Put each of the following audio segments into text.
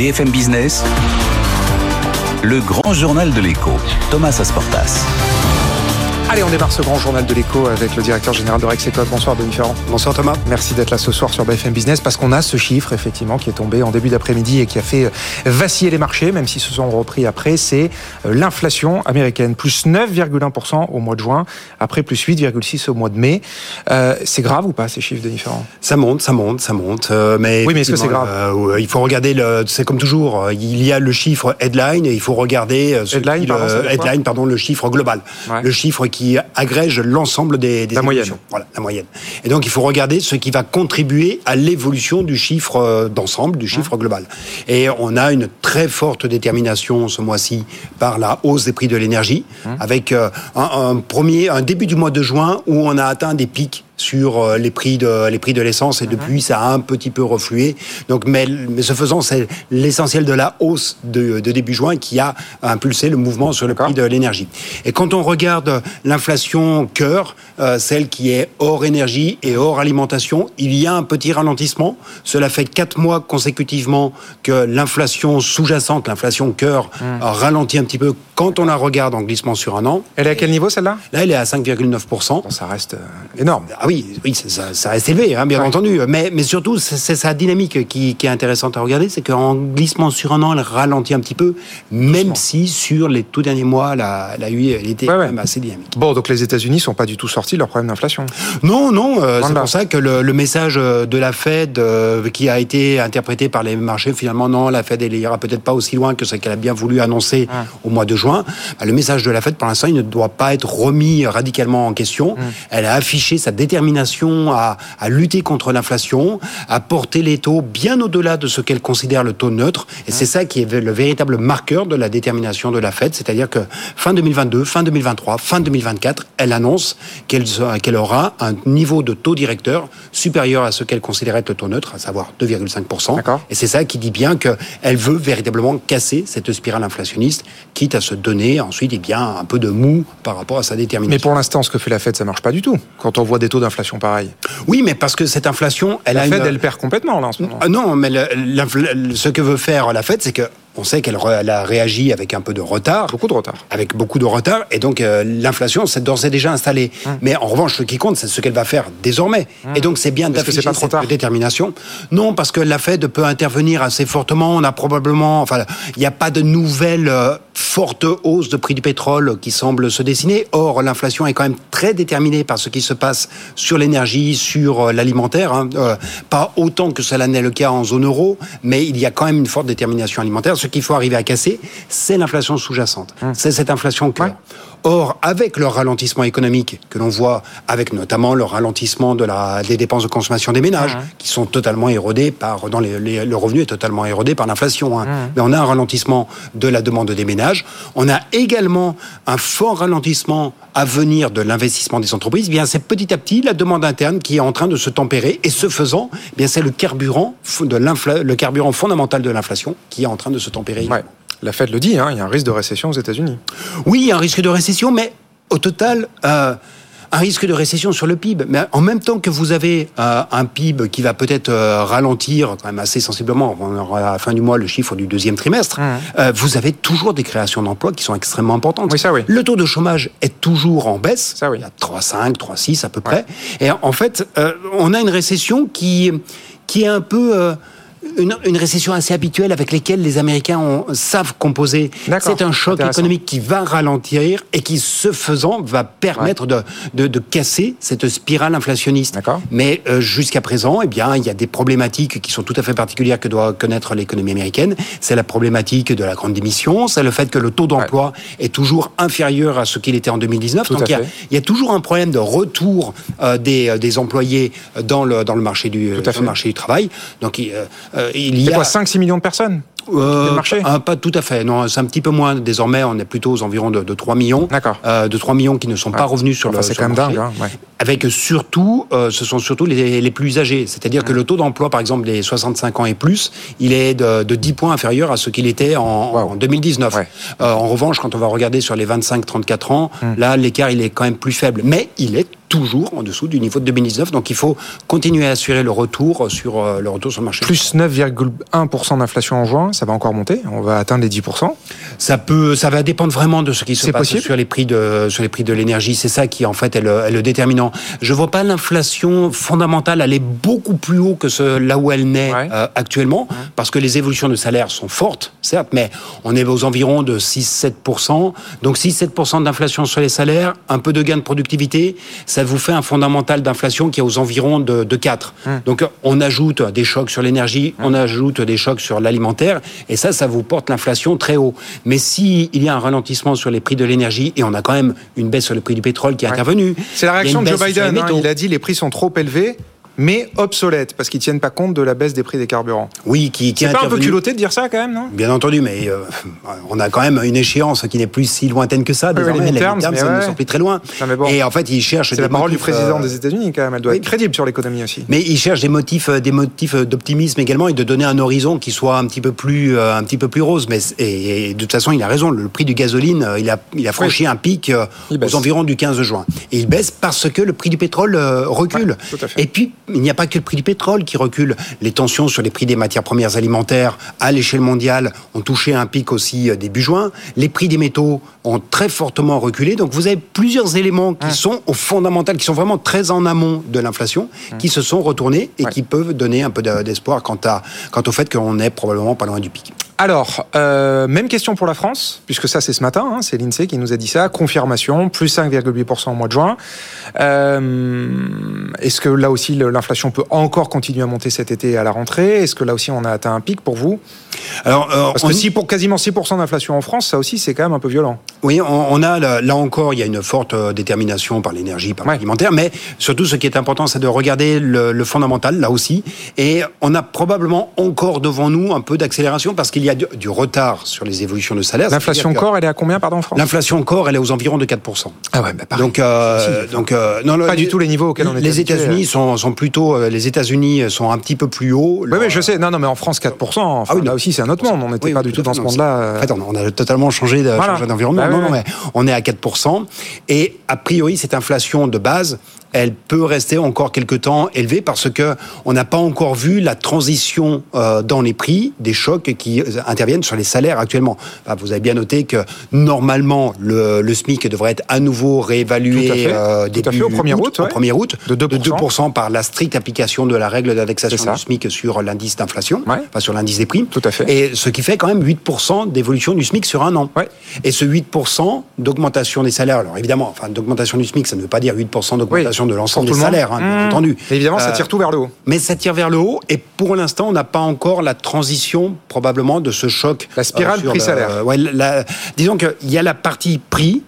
BFM Business, le grand journal de l'écho, Thomas Asportas. Allez, on démarre ce grand journal de l'écho avec le directeur général de Rexecode. Bonsoir Denis Ferrand. Bonsoir Thomas. Merci d'être là ce soir sur BFM Business parce qu'on a ce chiffre effectivement qui est tombé en début d'après-midi et qui a fait euh, vaciller les marchés, même s'ils se sont repris après. C'est euh, l'inflation américaine, plus 9,1% au mois de juin, après plus 8,6% au mois de mai. Euh, c'est grave ou pas ces chiffres, Denis Ferrand? Ça monte, ça monte, ça monte. mais oui, mais est-ce que c'est grave? Il faut regarder, le, c'est comme toujours, il y a le chiffre headline et il faut regarder headline, pardon, headline, pardon, le chiffre global, le chiffre qui agrège l'ensemble des, des la moyenne. Voilà, la moyenne. Et donc il faut regarder ce qui va contribuer à l'évolution du chiffre euh, d'ensemble, du chiffre global. Et on a une très forte détermination ce mois-ci par la hausse des prix de l'énergie, avec euh, un, un, premier, un début du mois de juin où on a atteint des pics sur euh, les prix de les prix de l'essence et depuis ça a un petit peu reflué. Donc mais, mais ce faisant c'est l'essentiel de la hausse de, de, début juin qui a impulsé le mouvement sur le prix de l'énergie. Et quand on regarde l'inflation cœur, euh, celle qui est hors énergie et hors alimentation, il y a un petit ralentissement. Cela fait quatre mois consécutivement que l'inflation sous-jacente, l'inflation cœur, mhm. ralentit un petit peu quand on la regarde en glissement sur un an. Elle est à quel niveau celle-là? Là, elle est à 5,9%. ça reste euh, énorme. Ah oui, oui ça, ça reste élevé, hein, bien entendu. Mais, mais surtout, c'est sa dynamique qui, qui, est intéressante à regarder. C'est qu'en glissement sur un an, elle ralentit un petit peu, même si sur les tout derniers mois, la, la UI, elle était quand même assez dynamique. Bon, donc les États-Unis sont pas du tout sortis de leur problème d'inflation. Non, non. Euh, c'est pour ça que le, le, message de la Fed, euh, qui a été interprété par les marchés, finalement, non, la Fed, elle ira peut-être pas aussi loin que ce qu'elle a bien voulu annoncer ah. au mois de juin. Bah, le message de la Fed, pour l'instant, il ne doit pas être remis radicalement en question. Mmh. Elle a affiché sa détermination à, à lutter contre l'inflation, à porter les taux bien au-delà de ce qu'elle considère le taux neutre. Et c'est ça qui est le véritable marqueur de la détermination de la Fed, c'est-à-dire que fin 2022, fin 2023, fin 2024, elle annonce qu'elle aura un niveau de taux directeur supérieur à ce qu'elle considérait être le taux neutre, à savoir 2,5%. Et c'est ça qui dit bien qu'elle veut véritablement casser cette spirale inflationniste, quitte à se donner ensuite eh bien, un peu de mou par rapport à sa détermination. Mais pour l'instant, ce que fait la Fed, ça marche pas du tout. Quand on voit des taux d'inflation Oui, mais parce que cette inflation, elle la a Fed, une... elle perd complètement là en ce moment. Ah non, mais le, ce que veut faire la Fed, c'est que on sait qu'elle a réagi avec un peu de retard. Beaucoup de retard. Avec beaucoup de retard. Et donc, euh, l'inflation s'est d'ores et déjà installée. Hum. Mais en revanche, ce qui compte, c'est ce qu'elle va faire désormais. Hum. Et donc, c'est bien d'afficher cette tard. détermination. Non, parce que la Fed peut intervenir assez fortement. On a probablement... Enfin, il n'y a pas de nouvelles euh, fortes hausses de prix du pétrole qui semblent se dessiner. Or, l'inflation est quand même très déterminée par ce qui se passe sur l'énergie, sur euh, l'alimentaire. Hein. Pas autant que cela n'est le cas en zone euro, mais il y a quand même une forte détermination alimentaire. Ce qu'il faut arriver à casser, c'est l'inflation sous-jacente. Hum. C'est cette inflation que... Ouais. Or, avec le ralentissement économique que l'on voit, avec notamment le ralentissement de la, des dépenses de consommation des ménages, mmh. qui sont totalement érodées par, dans les, les, le revenu est totalement érodé par l'inflation. Hein. Mmh. Mais on a un ralentissement de la demande des ménages. On a également un fort ralentissement à venir de l'investissement des entreprises. Eh bien, c'est petit à petit la demande interne qui est en train de se tempérer. Et ce faisant, eh bien, c'est le carburant de le carburant fondamental de l'inflation qui est en train de se tempérer. Ouais. La Fed le dit, hein, il y a un risque de récession aux États-Unis. Oui, il y a un risque de récession, mais au total, euh, un risque de récession sur le PIB. Mais en même temps que vous avez euh, un PIB qui va peut-être euh, ralentir quand même assez sensiblement, on aura à la fin du mois le chiffre du deuxième trimestre, mmh. vous avez toujours des créations d'emplois qui sont extrêmement importantes. Oui, ça, oui. Le taux de chômage est toujours en baisse, ça, oui. il y a 3,5, 3,6 à peu près. Ouais. Et en fait, on a une récession qui, qui est un peu une, une, récession assez habituelle avec lesquelles les Américains ont, savent composer. C'est un choc économique qui va ralentir et qui, ce faisant, va permettre de, de, de, casser cette spirale inflationniste. Mais euh, jusqu'à présent, eh bien, il y a des problématiques qui sont tout à fait particulières que doit connaître l'économie américaine. C'est la problématique de la grande démission, c'est le fait que le taux d'emploi est toujours inférieur à ce qu'il était en 2019. Donc il y, a, il y, a, toujours un problème de retour euh, des, euh, des employés dans le, dans le marché du, marché du travail. Donc euh, il y a... quoi, 5-6 millions de personnes euh, marché Pas tout à fait. Non, c'est un petit peu moins. Désormais, on est plutôt aux environs de, de 3 millions. D'accord. Euh, de 3 millions qui ne sont pas revenus sur le. C'est quand même dingue. Hein, ouais. Avec surtout, euh, ce sont surtout les, les plus âgés. C'est-à-dire que le taux d'emploi, par exemple, des 65 ans et plus, il est de, de 10 points inférieur à ce qu'il était en, en 2019. Ouais. Euh, en revanche, quand on va regarder sur les 25-34 ans, hum. là, l'écart, il est quand même plus faible. Mais il est toujours en dessous du niveau de 2019. Donc il faut continuer à assurer le retour sur euh, le retour sur le marché. Plus 9,1% d'inflation en juin, ça va encore monter. On va atteindre les 10%. Ça peut, ça va dépendre vraiment de ce qui se passe possible. sur les prix de sur les prix de l'énergie. C'est ça qui en fait est le, est le déterminant. Je vois pas l'inflation fondamentale aller beaucoup plus haut que ce là où elle naît ouais. euh, actuellement, ouais. parce que les évolutions de salaire sont fortes, certes, mais on est aux environs de 6-7%. Donc 6-7% d'inflation sur les salaires, un peu de gain de productivité, ça vous fait un fondamental d'inflation qui est aux environs de, de 4. Hum. Donc on ajoute des chocs sur l'énergie, on ajoute des chocs sur l'alimentaire, et ça, ça vous porte l'inflation très haut. Mais s'il y a un ralentissement sur les prix de l'énergie, et on a quand même une baisse sur le prix du pétrole qui est ouais. intervenue. C'est la réaction de Joe Biden, hein, il a dit les prix sont trop élevés mais obsolètes parce qu'ils tiennent pas compte de la baisse des prix des carburants. Oui, qui, qui c'est pas un peu culotté de dire ça quand même, non? Bien entendu, mais euh, on a quand même une échéance qui n'est plus si lointaine que ça. Désormais, les midterms, ça ouais. ne sont plus très loin. Non, bon, et en fait, ils cherchent. C'est la parole motifs, du président euh... des États-Unis quand même. Elle doit oui. être crédible sur l'économie aussi. Mais ils cherchent des motifs, euh, des motifs d'optimisme également et de donner un horizon qui soit un petit peu plus, un petit peu plus rose. Mais et, et, de toute façon, il a raison. Le prix du gasoline, il a, il a franchi oui. un pic aux environs du 15 juin. Et il baisse parce que le prix du pétrole recule. Ouais, et puis, il n'y a pas que le prix du pétrole qui recule. Les tensions sur les prix des matières premières alimentaires à l'échelle mondiale ont touché un pic aussi début juin. Les prix des métaux ont très fortement reculé. Donc vous avez plusieurs éléments qui mmh. sont au fondamental, qui sont vraiment très en amont de l'inflation, mmh. qui se sont retournés et ouais. qui peuvent donner un peu d'espoir quant, à, quant au fait qu'on est probablement pas loin du pic. Alors, euh, même question pour la France, puisque ça c'est ce matin, hein, c'est l'INSEE qui nous a dit ça, confirmation, plus 5,8% au mois de juin. Euh, Est-ce que là aussi l'inflation peut encore continuer à monter cet été à la rentrée? Est-ce que là aussi on a atteint un pic pour vous? Alors, euh, Parce que si pour quasiment 6% d'inflation en France, ça aussi c'est quand même un peu violent. Oui, on, on a là, encore, il y a une forte détermination par l'énergie, par ouais. l'alimentaire, mais surtout ce qui est important, c'est de regarder le, le, fondamental là aussi. Et on a probablement encore devant nous un peu d'accélération parce qu'il y a du, du, retard sur les évolutions de salaire. L'inflation corps, elle est à combien, pardon, en France? L'inflation corps, elle est aux environs de 4%. Ah ouais, bah pareil. Donc, euh, donc euh, non, pas les, du tout les niveaux auxquels on est. Les États-Unis sont, sont, plutôt, euh, les États-Unis sont un petit peu plus hauts. Oui, mais je sais. Non, non, mais en France, 4%. Enfin, ah oui, là aussi, c'est un autre monde. On n'était oui, pas du tout dans ce monde-là. En fait, on a totalement changé d'environnement. Bah, non, non, mais on est à 4%. Et a priori, cette inflation de base, elle peut rester encore quelque temps élevée parce que on n'a pas encore vu la transition euh, dans les prix des chocs qui interviennent sur les salaires actuellement. Vous avez bien noté que normalement le, le SMIC devrait être à nouveau réévalué Tout à fait, euh, Tout à fait au 1er août, au 1er août de 2%. de 2% par la stricte application de la règle d'indexation du SMIC sur l'indice d'inflation, ouais. enfin sur l'indice des prix. Tout à fait. Et ce qui fait quand même 8% d'évolution du SMIC sur un an. Ouais. Et ce 8% d'augmentation des salaires, alors évidemment, enfin d'augmentation du SMIC, ça ne veut pas dire 8% d'augmentation oui. De l'ensemble des salaires, hein, bien mmh. entendu. Et évidemment, ça tire euh, tout vers le haut. Mais ça tire vers le haut, et pour l'instant, on n'a pas encore la transition probablement de ce choc. La spirale euh, prix-salaire. Ouais, disons qu'il y a la partie prix,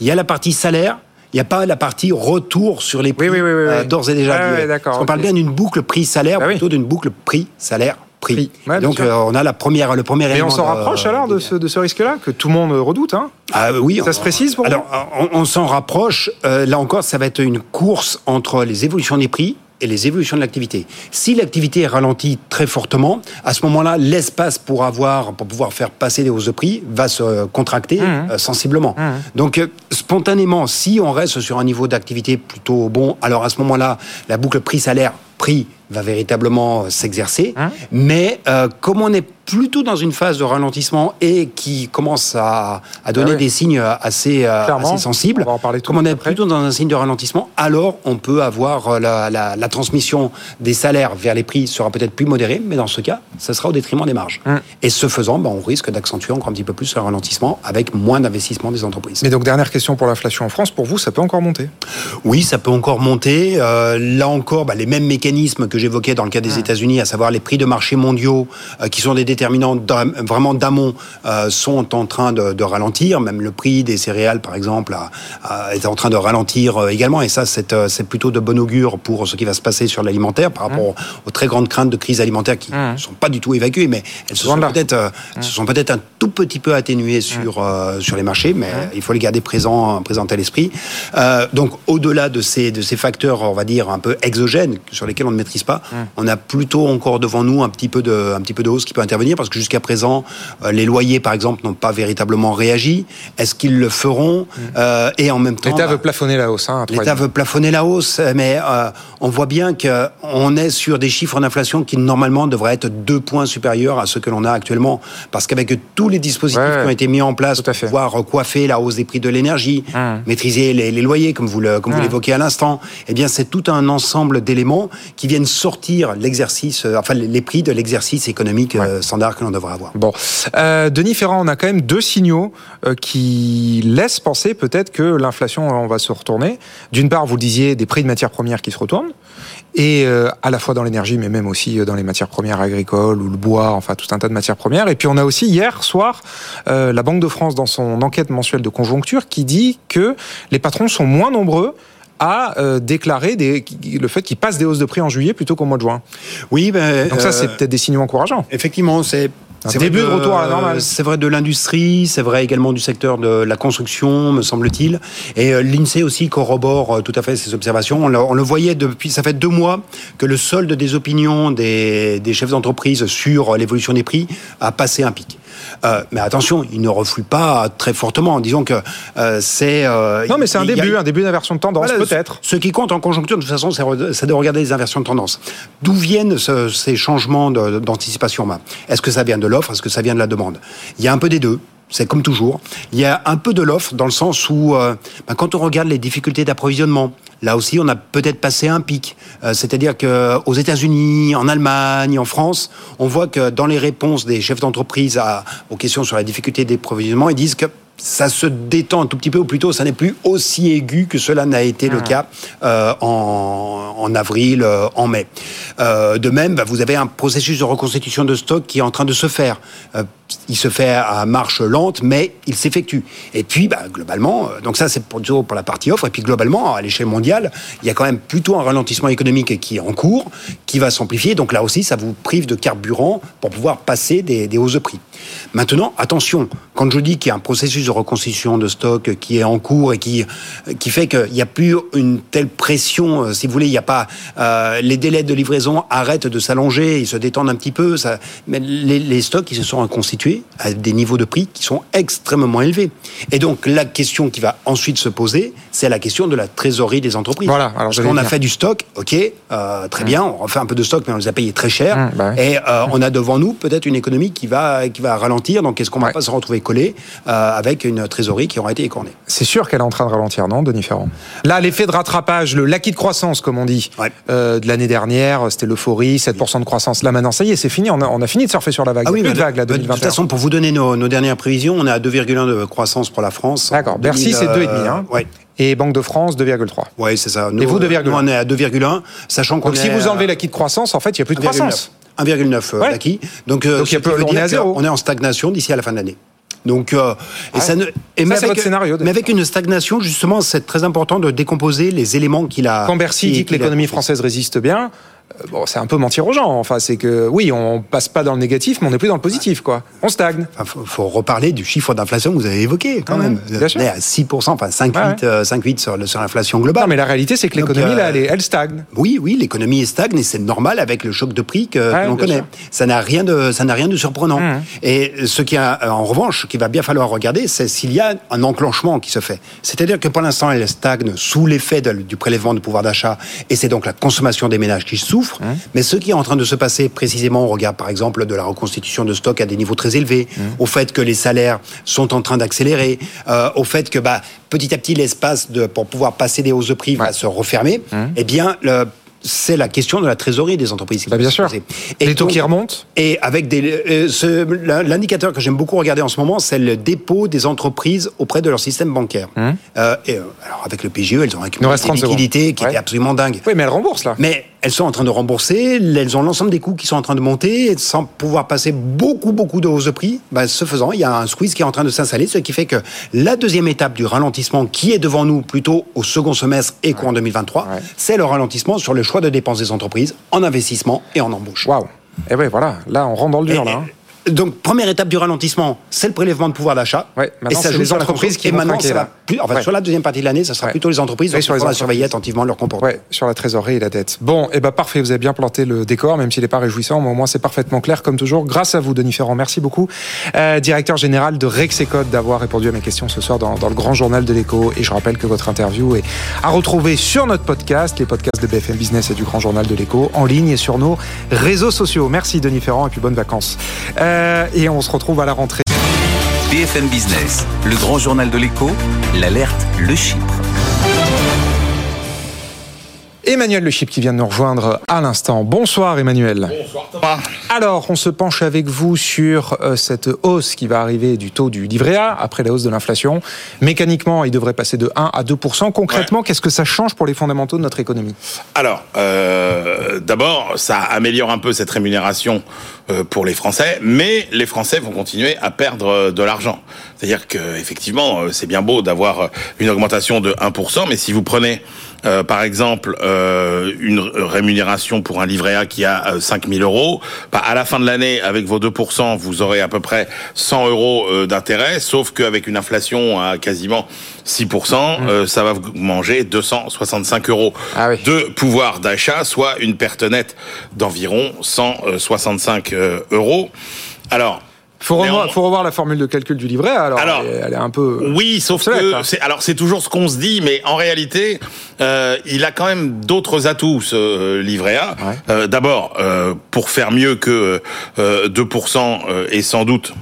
il y a la partie salaire, il n'y a pas la partie retour sur les prix oui, oui, oui, euh, d'ores et déjà. Ah, Parce okay. parle bien d'une boucle prix-salaire, bah, plutôt d'une boucle prix-salaire. Prix. prix. Ouais, Donc euh, on a la première, le premier Mais on s'en rapproche de, alors de ce, de ce risque-là que tout le monde redoute. Hein? Ah, oui, ça on, se précise pour Alors on, on s'en rapproche. Euh, là encore, ça va être une course entre les évolutions des prix et les évolutions de l'activité. Si l'activité est ralentie très fortement, à ce moment-là, l'espace pour avoir, pour pouvoir faire passer des hausses de prix va se contracter mmh. euh, sensiblement. Mmh. Donc, euh, spontanément, si on reste sur un niveau d'activité plutôt bon, alors à ce moment-là, la boucle prix-salaire prix va véritablement s'exercer. Hein mais euh, comme on est plutôt dans une phase de ralentissement et qui commence à, à donner Ah oui. des signes assez, euh, assez sensibles, On va en parler tout comme on est après. plutôt dans un signe de ralentissement, alors on peut avoir euh, la, la- la transmission des salaires vers les prix sera peut-être plus modérée, mais dans ce cas, ça sera au détriment des marges. Hum. Et ce faisant, ben, on risque d'accentuer encore un petit peu plus le ralentissement avec moins d'investissement des entreprises. Mais donc, dernière question pour l'inflation en France. Pour vous, ça peut encore monter? Oui, ça peut encore monter. Euh, là encore, bah, les mêmes mécanismes que j'évoquais dans le cas des États-Unis, à savoir les prix de marché mondiaux, euh, qui sont des déterminants vraiment d'amont, euh, sont en train de, de ralentir. Même le prix des céréales, par exemple, a- a- est en train de ralentir euh, également. Et ça, c'est c'est plutôt de bon augure pour ce qui va se passer sur l'alimentaire par rapport aux, aux très grandes craintes de crise alimentaire qui ne sont pas du tout évacuées, mais elles se sont peut-être euh, se sont peut-être un tout petit peu atténuées sur euh, sur les marchés, mais il faut les garder présents présents à l'esprit. Donc au-delà de ces de ces facteurs, on va dire un peu exogènes sur lesquels on ne maîtrise pas, on a plutôt encore devant nous un petit peu de un petit peu de hausse qui peut intervenir parce que jusqu'à présent euh, les loyers par exemple n'ont pas véritablement réagi. Est-ce qu'ils le feront Euh, Et en même temps, L'État bah, veut plafonner la hausse. Hein, L'État veut plafonner la hausse, mais euh, on voit bien qu'on est sur des chiffres d'inflation qui normalement devraient être deux points supérieurs à ceux que l'on a actuellement. Parce qu'avec tous les dispositifs Ouais, qui ont été mis en place pour pouvoir coiffer la hausse des prix de l'énergie, Hum. maîtriser les, les loyers, comme vous le- comme vous Hum. l'évoquiez à l'instant, eh bien c'est tout un ensemble d'éléments qui viennent sortir l'exercice, euh, enfin les prix de l'exercice économique euh, standard que l'on devrait avoir. Bon, Euh, Denis Ferrand, on a quand même deux signaux qui laissent penser peut-être que l'inflation, on va se retourner. D'une part, vous le disiez, des prix de matières premières qui se retournent, et euh, à la fois dans l'énergie, mais même aussi dans les matières premières agricoles ou le bois, enfin tout un tas de matières premières. Et puis on a aussi hier soir euh, la Banque de France dans son enquête mensuelle de conjoncture qui dit que les patrons sont moins nombreux à euh, déclarer des, le fait qu'ils passent des hausses de prix en juillet plutôt qu'au mois de juin. Oui, ben, Donc ça, euh, c'est peut-être des signaux encourageants. Effectivement, c'est Un c'est début de retour à la normale. C'est vrai de l'industrie, c'est vrai également du secteur de la construction, me semble-t-il. Et euh, l'INSEE aussi corrobore euh, tout à fait ces observations. On le, on le voyait depuis, ça fait deux mois que le solde des opinions des, des chefs d'entreprise sur l'évolution des prix a passé un pic. Euh, mais attention, il ne reflue pas très fortement. Disons que euh, c'est. euh, Non, mais c'est un a- début, un début d'inversion de tendance, voilà, peut-être. Ce qui compte en conjoncture, de toute façon, c'est de regarder les inversions de tendance. D'où viennent ce- ces changements d'anticipation Est-ce que ça vient de l'offre? Est-ce que ça vient de la demande? Il y a un peu des deux. C'est comme toujours. Il y a un peu de l'offre dans le sens où, euh, ben, quand on regarde les difficultés d'approvisionnement, là aussi, on a peut-être passé un pic. Euh, C'est-à-dire que aux États-Unis, en Allemagne, en France, on voit que dans les réponses des chefs d'entreprise aux questions sur la difficulté d'approvisionnement, ils disent que ça se détend un tout petit peu, ou plutôt ça n'est plus aussi aigu que cela n'a été le cas euh, en, en avril, euh, en mai. Euh, de même, bah, vous avez un processus de reconstitution de stock qui est en train de se faire. Il se fait à marche lente, mais il s'effectue. Et puis, bah, globalement, donc ça c'est pour, pour la partie offre, et puis globalement, à l'échelle mondiale, il y a quand même plutôt un ralentissement économique qui est en cours, qui va s'amplifier. Donc là aussi, ça vous prive de carburant pour pouvoir passer des, des hausses de prix. Maintenant, attention, quand je dis qu'il y a un processus de reconstitution de stock qui est en cours et qui, qui fait qu'il n'y a plus une telle pression, euh, si vous voulez, il n'y a pas euh, les délais de livraison arrêtent de s'allonger, ils se détendent un petit peu, ça, mais les, les stocks ils se sont reconstitués à des niveaux de prix qui sont extrêmement élevés. Et donc la question qui va ensuite se poser, c'est la question de la trésorerie des entreprises. Voilà, alors Parce qu'on a fait du stock, ok, euh, très bien, on refait un peu de stock, mais on les a payés très cher. Mmh, bah oui. Et euh, on a devant nous peut-être une économie qui va qui va ralentir. Donc est-ce qu'on va Ouais. pas se retrouver collé euh, avec une trésorerie qui aura été écornée C'est sûr qu'elle est en train de ralentir, non, Denis Ferrand? Là, l'effet de rattrapage, le l'acquis de croissance, comme on dit, Ouais. euh, de l'année dernière, c'était l'euphorie, 7% de croissance. Là, maintenant, ça y est, c'est fini. On a, on a fini de surfer sur la vague. Il y a plus de vague, là, de, de 2021. toute façon, pour vous donner nos, nos dernières prévisions, on est à 2,1 de croissance pour la France. D'accord. Bercy, 2000, c'est euh, 2,5. Hein. Ouais. Et Banque de France, 2,3. Ouais, c'est ça. Et vous, 2,1. nous, on est à 2,1, sachant qu'on Donc, si vous enlevez l'acquis de croissance, en fait, il n'y a plus de 1,9. croissance. 1,9 euh, Ouais. d'acquis. Donc, euh, Donc, il y ce a peu- on est à zéro. qu'on est en stagnation d'ici à la fin de l'année. Donc, euh, et Ouais. ça ne, et Ça, mais votre scénario, mais avec une stagnation, justement, c'est très important de décomposer les éléments qu'il a. Quand Bercy qui- dit que l'économie française résiste bien, euh, bon, c'est un peu mentir aux gens. Enfin, c'est que oui, on passe pas dans le négatif, mais on n'est plus dans le positif, quoi. On stagne. Enfin, faut, faut reparler du chiffre d'inflation que vous avez évoqué quand Ouais, même. bien sûr. On est à 6%, enfin 5,8 Ouais. euh, 5,8 sur, l'inflation globale. Non, mais la réalité, c'est que l'économie, euh, là, elle, elle stagne. Oui, oui, l'économie est stagne et c'est normal avec le choc de prix que, l'on connaît. sûr. Ça n'a rien de, ça n'a rien de surprenant. Mhm. Et ce qui a, en revanche, qu'il va bien falloir regarder, c'est s'il y a un enclenchement qui se fait. C'est-à-dire que pour l'instant, elle stagne sous l'effet de- du prélèvement de pouvoir d'achat et c'est donc la consommation des ménages qui souffre. Souffrent. Mmh. Mais ce qui est en train de se passer précisément, on regarde par exemple de la reconstitution de stock à des niveaux très élevés, mmh. au fait que les salaires sont en train d'accélérer, euh, au fait que bah, petit à petit l'espace pour pouvoir passer des hausses de prix va se refermer, mmh. eh bien le c'est la question de la trésorerie des entreprises. Bah bien sûr. Et les taux qui remontent. Et avec des, euh, l'indicateur que j'aime beaucoup regarder en ce moment, c'est le dépôt des entreprises auprès de leur système bancaire. Euh, et, alors avec le PGE, elles ont accumulé une liquidité qui était absolument dingue. Oui, mais elles remboursent là. Mais elles sont en train de rembourser, elles ont l'ensemble des coûts qui sont en train de monter, et sans pouvoir passer beaucoup, beaucoup de hausses de prix, bah, ce faisant, il y a un squeeze qui est en train de s'installer, ce qui fait que la deuxième étape du ralentissement, qui est devant nous plutôt au second semestre et courant 2023, c'est le ralentissement sur le choix de dépenses des entreprises en investissement et en embauche. Waouh Et oui, voilà, là, on rentre dans le dur, là. Hein donc, première étape du ralentissement, c'est le prélèvement de pouvoir d'achat. Ouais, et ça joue les entreprises qui et maintenant, ça plus, enfin, sur la deuxième partie de l'année, ça sera plutôt les entreprises qui vont surveiller attentivement leur comportement. Ouais, sur la trésorerie et la dette. Bon, et eh ben parfait, vous avez bien planté le décor, même s'il n'est pas réjouissant, mais au moins c'est parfaitement clair comme toujours. Grâce à vous, Denis Ferrand, merci beaucoup, euh, directeur général de Rexecode, d'avoir répondu à mes questions ce soir dans, dans le grand journal de l'écho. Et je rappelle que votre interview est à retrouver sur notre podcast, les podcasts de BFM Business et du grand journal de l'écho, en ligne et sur nos réseaux sociaux. Merci Denis Ferrand et puis bonnes vacances. Euh, et on se retrouve à la rentrée. BFM Business, le grand journal de l'écho, l'alerte, le Chypre. Emmanuel Le Chip qui vient de nous rejoindre à l'instant. Bonsoir Emmanuel. Bonsoir Thomas. Alors, on se penche avec vous sur euh, cette hausse qui va arriver du taux du livret A après la hausse de l'inflation. Mécaniquement, il devrait passer de 1 à 2% Concrètement, qu'est-ce que ça change pour les fondamentaux de notre économie? Alors, euh, d'abord, ça améliore un peu cette rémunération euh, pour les Français, mais les Français vont continuer à perdre de l'argent. C'est-à-dire que effectivement, c'est bien beau d'avoir une augmentation de 1%, mais si vous prenez euh, par exemple, euh, une rémunération pour un livret A qui a 5 euh, 000 euros, bah, à la fin de l'année, avec vos 2%, vous aurez à peu près 100 euros d'intérêt, sauf qu'avec une inflation à quasiment 6%, mmh. ça va vous manger 265 euros ah de pouvoir d'achat, soit une perte nette d'environ 165 euros. Alors, faut revoir, faut revoir la formule de calcul du livret. Alors, elle, est, un peu. Oui, sauf que hein. c'est, alors c'est toujours ce qu'on se dit, mais en réalité, euh, il a quand même d'autres atouts ce euh, livret A. Euh, d'abord, euh, pour faire mieux que 2% et sans doute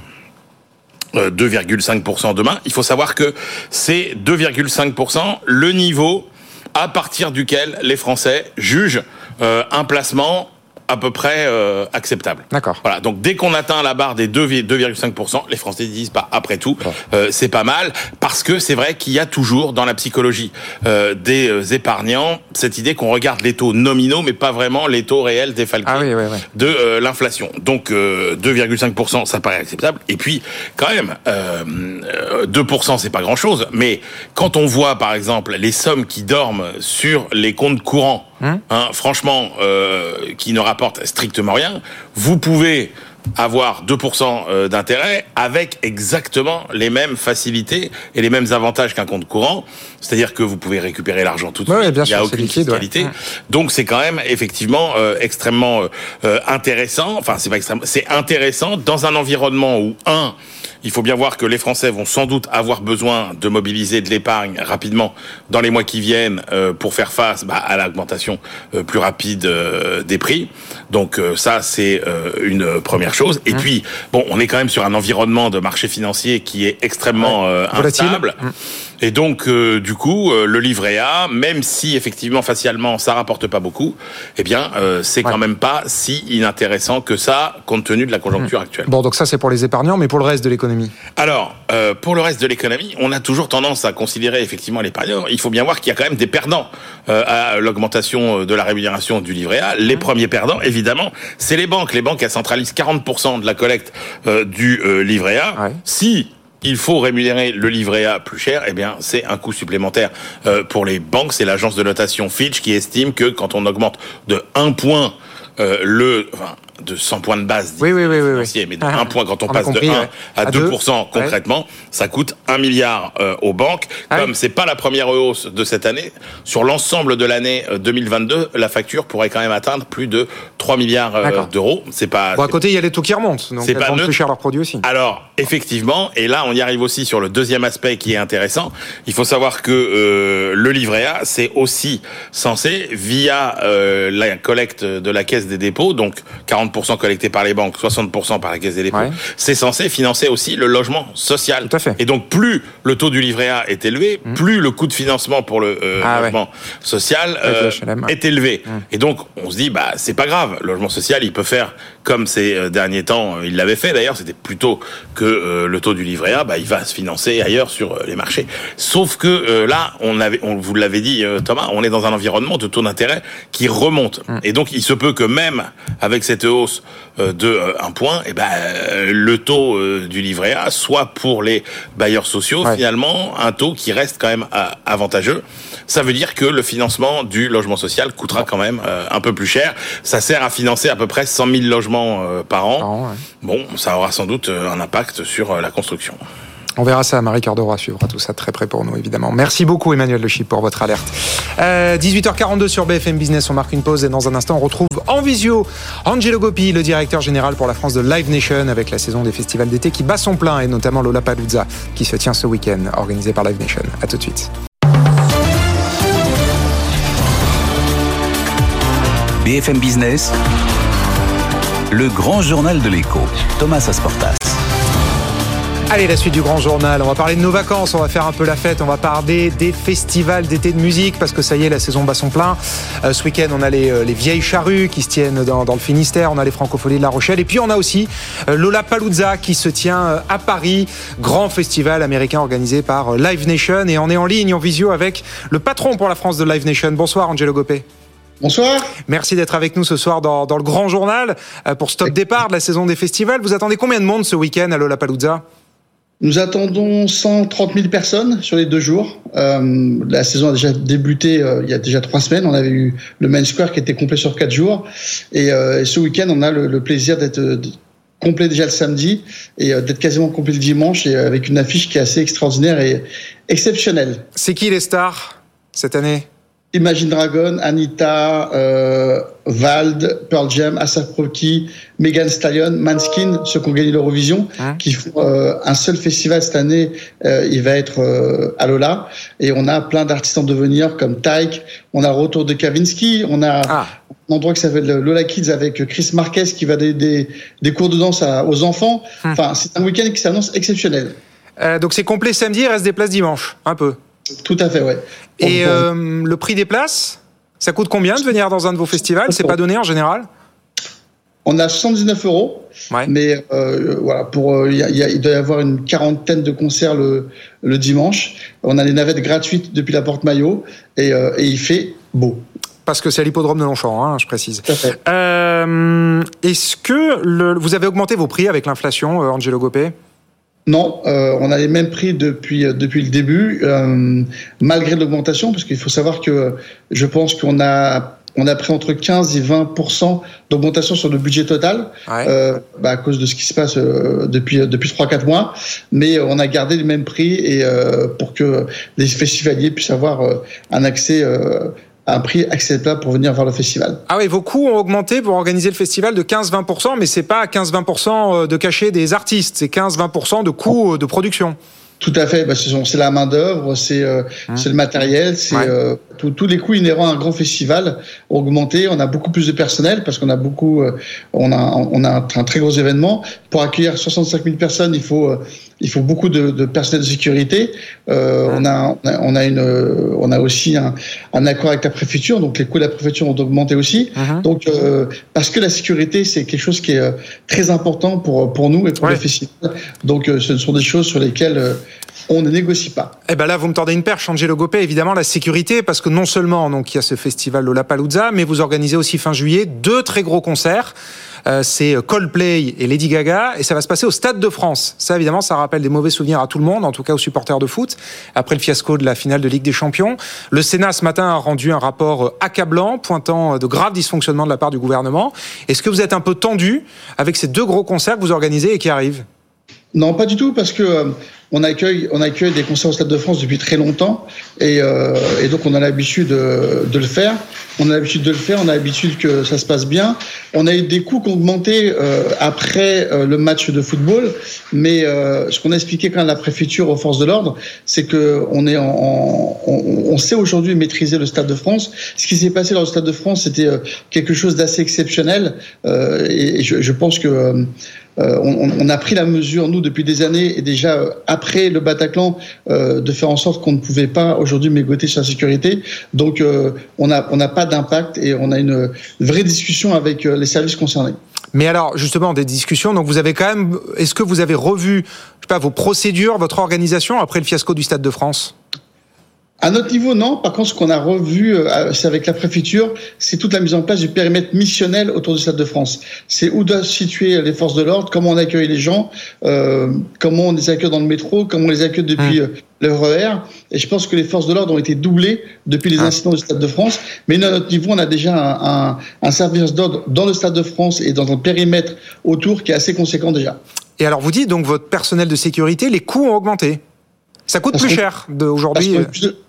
2,5% demain, il faut savoir que c'est 2,5% le niveau à partir duquel les Français jugent un placement à peu près euh, acceptable. D'accord. Voilà. Donc dès qu'on atteint la barre des 2,5%, les Français disent bah après tout, euh, c'est pas mal parce que c'est vrai qu'il y a toujours dans la psychologie euh, des euh, épargnants cette idée qu'on regarde les taux nominaux mais pas vraiment les taux réels défalqués ah de euh, l'inflation. Donc 2,5% ça paraît acceptable et puis quand même 2% c'est pas grand-chose mais quand on voit par exemple les sommes qui dorment sur les comptes courants Hein, hein franchement, euh, qui ne rapporte strictement rien, vous pouvez avoir 2% euh, d'intérêt avec exactement les mêmes facilités et les mêmes avantages qu'un compte courant. C'est-à-dire que vous pouvez récupérer l'argent tout de suite. il n'y a aucune fiscalité. Donc c'est quand même effectivement euh, extrêmement euh, intéressant. Enfin, c'est pas extrêmement, c'est intéressant dans un environnement où un il faut bien voir que les Français vont sans doute avoir besoin de mobiliser de l'épargne rapidement dans les mois qui viennent euh, pour faire face bah, à l'augmentation euh, plus rapide euh, des prix. Donc ça, c'est une première chose. Et mmh. puis, bon, on est quand même sur un environnement de marché financier qui est extrêmement instable. Mmh. Et donc, euh, du coup, euh, le livret A, même si effectivement facialement ça rapporte pas beaucoup, eh bien, euh, c'est quand même pas si inintéressant que ça, compte tenu de la conjoncture mmh. actuelle. Bon, donc ça c'est pour les épargnants, mais pour le reste de l'économie. Alors, pour le reste de l'économie, on a toujours tendance à considérer effectivement l'épargnant. Il faut bien voir qu'il y a quand même des perdants à l'augmentation de la rémunération du livret A. Les mmh. premiers perdants, évidemment, c'est les banques. Les banques, elles centralisent 40% de la collecte du livret A. Si il faut rémunérer le livret A plus cher, eh bien, c'est un coût supplémentaire euh, pour les banques. C'est l'agence de notation Fitch qui estime que quand on augmente de 1 point euh, le, de 100 points de base. Oui, oui, oui, oui, Mais de 1 point, quand on, passe de 1 à 2%, concrètement, ça coûte 1 milliard euh, aux banques. Ah Comme c'est pas la première hausse de cette année, sur l'ensemble de l'année 2022, euh, la facture pourrait quand même atteindre plus de 3 milliards euh, d'euros. C'est pas. Bon, à côté, il y a les taux qui remontent, donc c'est pas plus cher leurs produits aussi. Alors, effectivement, et là, on y arrive aussi sur le deuxième aspect qui est intéressant. Il faut savoir que le livret A, c'est aussi censé, via la collecte de la caisse des dépôts, donc 40% collecté par les banques, 60% par la caisse des dépôts, c'est censé financer aussi le logement social. Tout à fait. Et donc plus le taux du livret A est élevé, mmh. plus le coût de financement pour le euh, ah logement social euh, est élevé. Mmh. Et donc on se dit bah c'est pas grave, le logement social il peut faire comme ces euh, derniers temps il l'avait fait d'ailleurs, c'était plutôt que le taux du livret A, bah il va se financer ailleurs sur les marchés. Sauf que là on avait, on vous l'avez dit Thomas, on est dans un environnement de taux d'intérêt qui remonte. Mmh. Et donc il se peut que même avec cette hausse euh, de euh, un point, et eh ben euh, le taux du livret A soit pour les bailleurs sociaux finalement un taux qui reste quand même avantageux. Ça veut dire que le financement du logement social coûtera quand même un peu plus cher. Ça sert à financer à peu près 100 000 logements par an. Bon, ça aura sans doute un impact sur la construction. On verra ça. Marie Cardora suivra tout ça très près pour nous, évidemment. Merci beaucoup, Emmanuel Le Chip, pour votre alerte. 18h42 euh, sur BFM Business. On marque une pause et dans un instant, on retrouve en visio Angelo Gopi, le directeur général pour la France de Live Nation, avec la saison des festivals d'été qui bat son plein et notamment Lollapalooza qui se tient ce week-end, organisé par Live Nation. À tout de suite. BFM Business, le grand journal de l'écho. Thomas Asportas. Allez, la suite du grand journal. On va parler de nos vacances, on va faire un peu la fête, on va parler des festivals d'été de musique parce que ça y est, la saison bat son plein. Euh, ce week-end, on a euh, les, vieilles charrues qui se tiennent dans, le Finistère, on a les francophonies de La Rochelle et puis on a aussi euh, Lola Palooza qui se tient à Paris, grand festival américain organisé par Live Nation et on est en ligne, en visio avec le patron pour la France de Live Nation. Bonsoir, Angelo Gopé. Bonsoir. Merci d'être avec nous ce soir dans, dans le grand journal pour ce top départ de la saison des festivals. Vous attendez combien de monde ce week-end à Lollapalooza? Nous attendons 130 000 personnes sur les deux jours. Euh, la saison a déjà débuté euh, il y a déjà trois semaines. On avait eu le Main Square qui était complet sur quatre jours. Et, euh, ce week-end, on a le, plaisir d'être complet déjà le samedi et d'être quasiment complet le dimanche et avec une affiche qui est assez extraordinaire et exceptionnelle. C'est qui les stars cette année? Imagine Dragon, Anita, euh, Vald, Pearl Jam, Asaf Rocky, Megan Stallion, Manskin, ceux qui ont gagné l'Eurovision, hein qui font euh, un seul festival cette année. Euh, il va être euh, à Lola. Et on a plein d'artistes en devenir comme Tyke. On a retour de Kavinsky. On a ah. un endroit qui s'appelle Lola Kids avec Chris Marquez qui va donner des, cours de danse aux enfants. Hum. Enfin, c'est un week-end qui s'annonce exceptionnel. donc c'est complet samedi, il reste des places dimanche, un peu. Tout à fait, ouais. Et euh, le prix des places, ça coûte combien de venir dans un de vos festivals? C'est pas donné en général? On a 79 euros, mais euh, voilà, pour euh, il doit y avoir une quarantaine de concerts le, dimanche. On a les navettes gratuites depuis la porte Maillot et, il fait beau. Parce que c'est à l'hippodrome de Longchamp, hein, je précise. Est-ce que vous avez augmenté vos prix avec l'inflation, Angelo Gopé? Non, euh, on a les mêmes prix depuis euh, depuis le début, euh, malgré l'augmentation, parce qu'il faut savoir que je pense qu'on a on a pris entre 15 et 20% d'augmentation sur le budget total bah, à cause de ce qui se passe depuis depuis trois quatre mois, mais on a gardé les mêmes prix et pour que les festivaliers puissent avoir un accès un prix acceptable pour venir voir le festival. Ah oui, vos coûts ont augmenté pour organiser le festival de 15-20%, mais c'est pas 15-20% de cachet des artistes, c'est 15-20% de coûts de production. Tout à fait. Bah, c'est la main d'œuvre, c'est euh, mmh. le matériel, c'est euh, tous les coûts inhérents à un grand festival ont augmenté. On a beaucoup plus de personnel parce qu'on a beaucoup, euh, on a on a un, très gros événement. Pour accueillir 65 000 personnes, il faut euh, il faut beaucoup de, de personnel de sécurité. Euh, on, a, on a une on a aussi un, un, accord avec la préfecture, donc les coûts de la préfecture ont augmenté aussi. Mmh. Donc parce que la sécurité c'est quelque chose qui est très important pour pour nous et pour les festivals. Donc ce sont des choses sur lesquelles on ne négocie pas. Eh ben là, vous me tendez une perche, Angelo Gopé, évidemment, la sécurité, parce que non seulement donc il y a ce festival Lollapalooza, mais vous organisez aussi fin juillet deux très gros concerts. Euh, c'est Coldplay et Lady Gaga, et ça va se passer au Stade de France. Ça, évidemment, ça rappelle des mauvais souvenirs à tout le monde, en tout cas aux supporters de foot, après le fiasco de la finale de Ligue des Champions. Le Sénat, ce matin, a rendu un rapport accablant, pointant de graves dysfonctionnements de la part du gouvernement. Est-ce que vous êtes un peu tendu avec ces deux gros concerts que vous organisez et qui arrivent? Non, pas du tout, parce que euh, on accueille, on accueille des concerts au Stade de France depuis très longtemps, et, euh, et donc on a l'habitude de, de, le faire. On a l'habitude de le faire, on a l'habitude que ça se passe bien. On a eu des coûts qui ont augmenté euh, après euh, le match de football, mais euh, ce qu'on a expliqué quand même à la préfecture aux forces de l'ordre, c'est que on est en, on, on, sait aujourd'hui maîtriser le Stade de France. Ce qui s'est passé lors du Stade de France, c'était quelque chose d'assez exceptionnel, et je, je pense que euh, on, on, a pris la mesure, nous, depuis des années, et déjà euh, après le Bataclan, euh, de faire en sorte qu'on ne pouvait pas aujourd'hui mégoter la sécurité. Donc, on n'a on pas d'impact et on a une vraie discussion avec les services concernés. Mais alors, justement, des discussions. Donc, vous avez quand même. Est-ce que vous avez revu, je sais pas, vos procédures, votre organisation après le fiasco du Stade de France? À notre niveau, non. Par contre, ce qu'on a revu, euh, c'est avec la préfecture, c'est toute la mise en place du périmètre missionnel autour du Stade de France. C'est où doivent se situer les forces de l'ordre, comment on accueille les gens, euh, comment on les accueille dans le métro, comment on les accueille depuis mmh. le RER. Et je pense que les forces de l'ordre ont été doublées depuis les ah. incidents du Stade de France. Mais à notre niveau, on a déjà un, un, un service d'ordre dans le Stade de France et dans un périmètre autour qui est assez conséquent déjà. Et alors, vous dites donc votre personnel de sécurité, les coûts ont augmenté ça coûte plus cher aujourd'hui.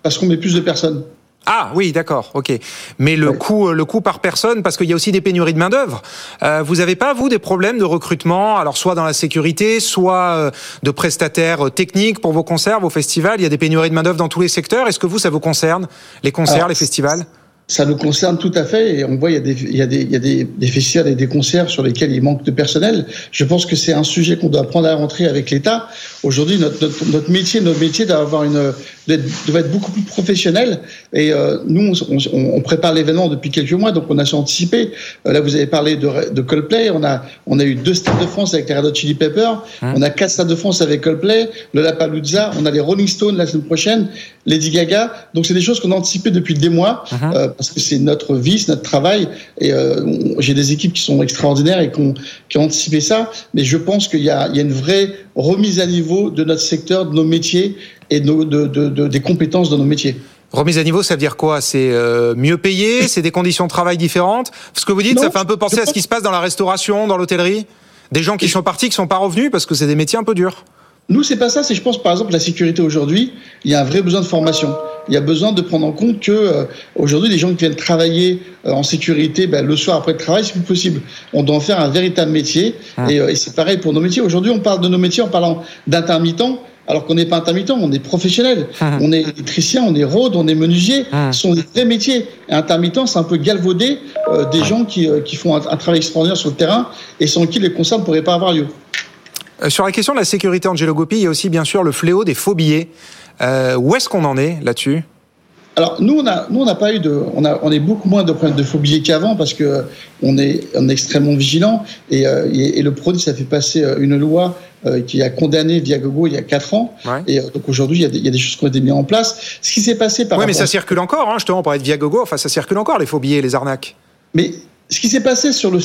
Parce qu'on met, plus de personnes. Ah oui, d'accord, ok. Mais le coût, le coût par personne, parce qu'il y a aussi des pénuries de main d'œuvre. Euh, vous n'avez pas vous des problèmes de recrutement, alors soit dans la sécurité, soit euh, de prestataires techniques pour vos concerts, vos festivals? Il y a des pénuries de main d'œuvre dans tous les secteurs. Est-ce que vous, ça vous concerne les concerts, les festivals? Ça nous concerne tout à fait et on voit il y a des il y a des il y a des, des festivals et des concerts sur lesquels il manque de personnel. Je pense que c'est un sujet qu'on doit prendre à rentrer avec l'État. Aujourd'hui, notre, notre, notre métier, notre métier doit avoir une doit être beaucoup plus professionnel. Et euh, nous, on, on, prépare l'événement depuis quelques mois, donc on a su anticiper. Euh, là, vous avez parlé de, de, Coldplay. On a on a eu deux stades de France avec les Red Hot Chili Peppers. Mmh. On a quatre stades de France avec Coldplay, le Lapalooza. On a les Rolling Stones la semaine prochaine, Lady Gaga. Donc c'est des choses qu'on a anticipées depuis des mois. Mmh. Euh, parce que c'est notre vie, c'est notre travail. Et euh, j'ai des équipes qui sont extraordinaires et qui ont, qui ont anticipé ça. Mais je pense qu'il y a, il y a une vraie remise à niveau de notre secteur, de nos métiers et de, nos, de, de, de des compétences dans nos métiers. Remise à niveau, ça veut dire quoi? C'est euh, mieux payé? C'est des conditions de travail différentes? Ce que vous dites, non, ça fait un peu penser à ce qui se passe dans la restauration, dans l'hôtellerie Des gens qui sont partis, qui sont pas revenus parce que c'est des métiers un peu durs. Nous, c'est pas ça. C'est, je pense, par exemple, la sécurité aujourd'hui. Il y a un vrai besoin de formation. Il y a besoin de prendre en compte que euh, aujourd'hui, les gens qui viennent travailler euh, en sécurité, ben, le soir après le travail, c'est plus possible. On doit en faire un véritable métier. Mmh. Et, euh, et c'est pareil pour nos métiers. Aujourd'hui, on parle de nos métiers en parlant d'intermittents alors qu'on n'est pas intermittent, on est professionnel. Mmh. On est électricien, on est rôde, on est menuisier. Mmh. Ce sont des vrais métiers. Et intermittent, c'est un peu galvaudé euh, des gens qui, euh, qui font un, un, travail extraordinaire sur le terrain et sans qui les concerts ne pourraient pas avoir lieu. Euh, sur la question de la sécurité, Angelo Gopi, il y a aussi bien sûr le fléau des faux billets. Où est-ce qu'on en est là-dessus? Alors nous on a nous on n'a pas eu de on a on est beaucoup moins de problèmes de faux billets qu'avant parce que on est on est extrêmement vigilant et, euh, et, et, le produit ça fait passer euh, une loi euh, qui a condamné Viagogo il y a quatre ans ouais. et euh, donc aujourd'hui il, il, y a des choses qui ont été mises en place. Ce qui s'est passé par Oui mais ça circule encore hein, justement on parlait de Viagogo enfin ça circule encore les faux billets les arnaques. Mais ce qui s'est passé sur le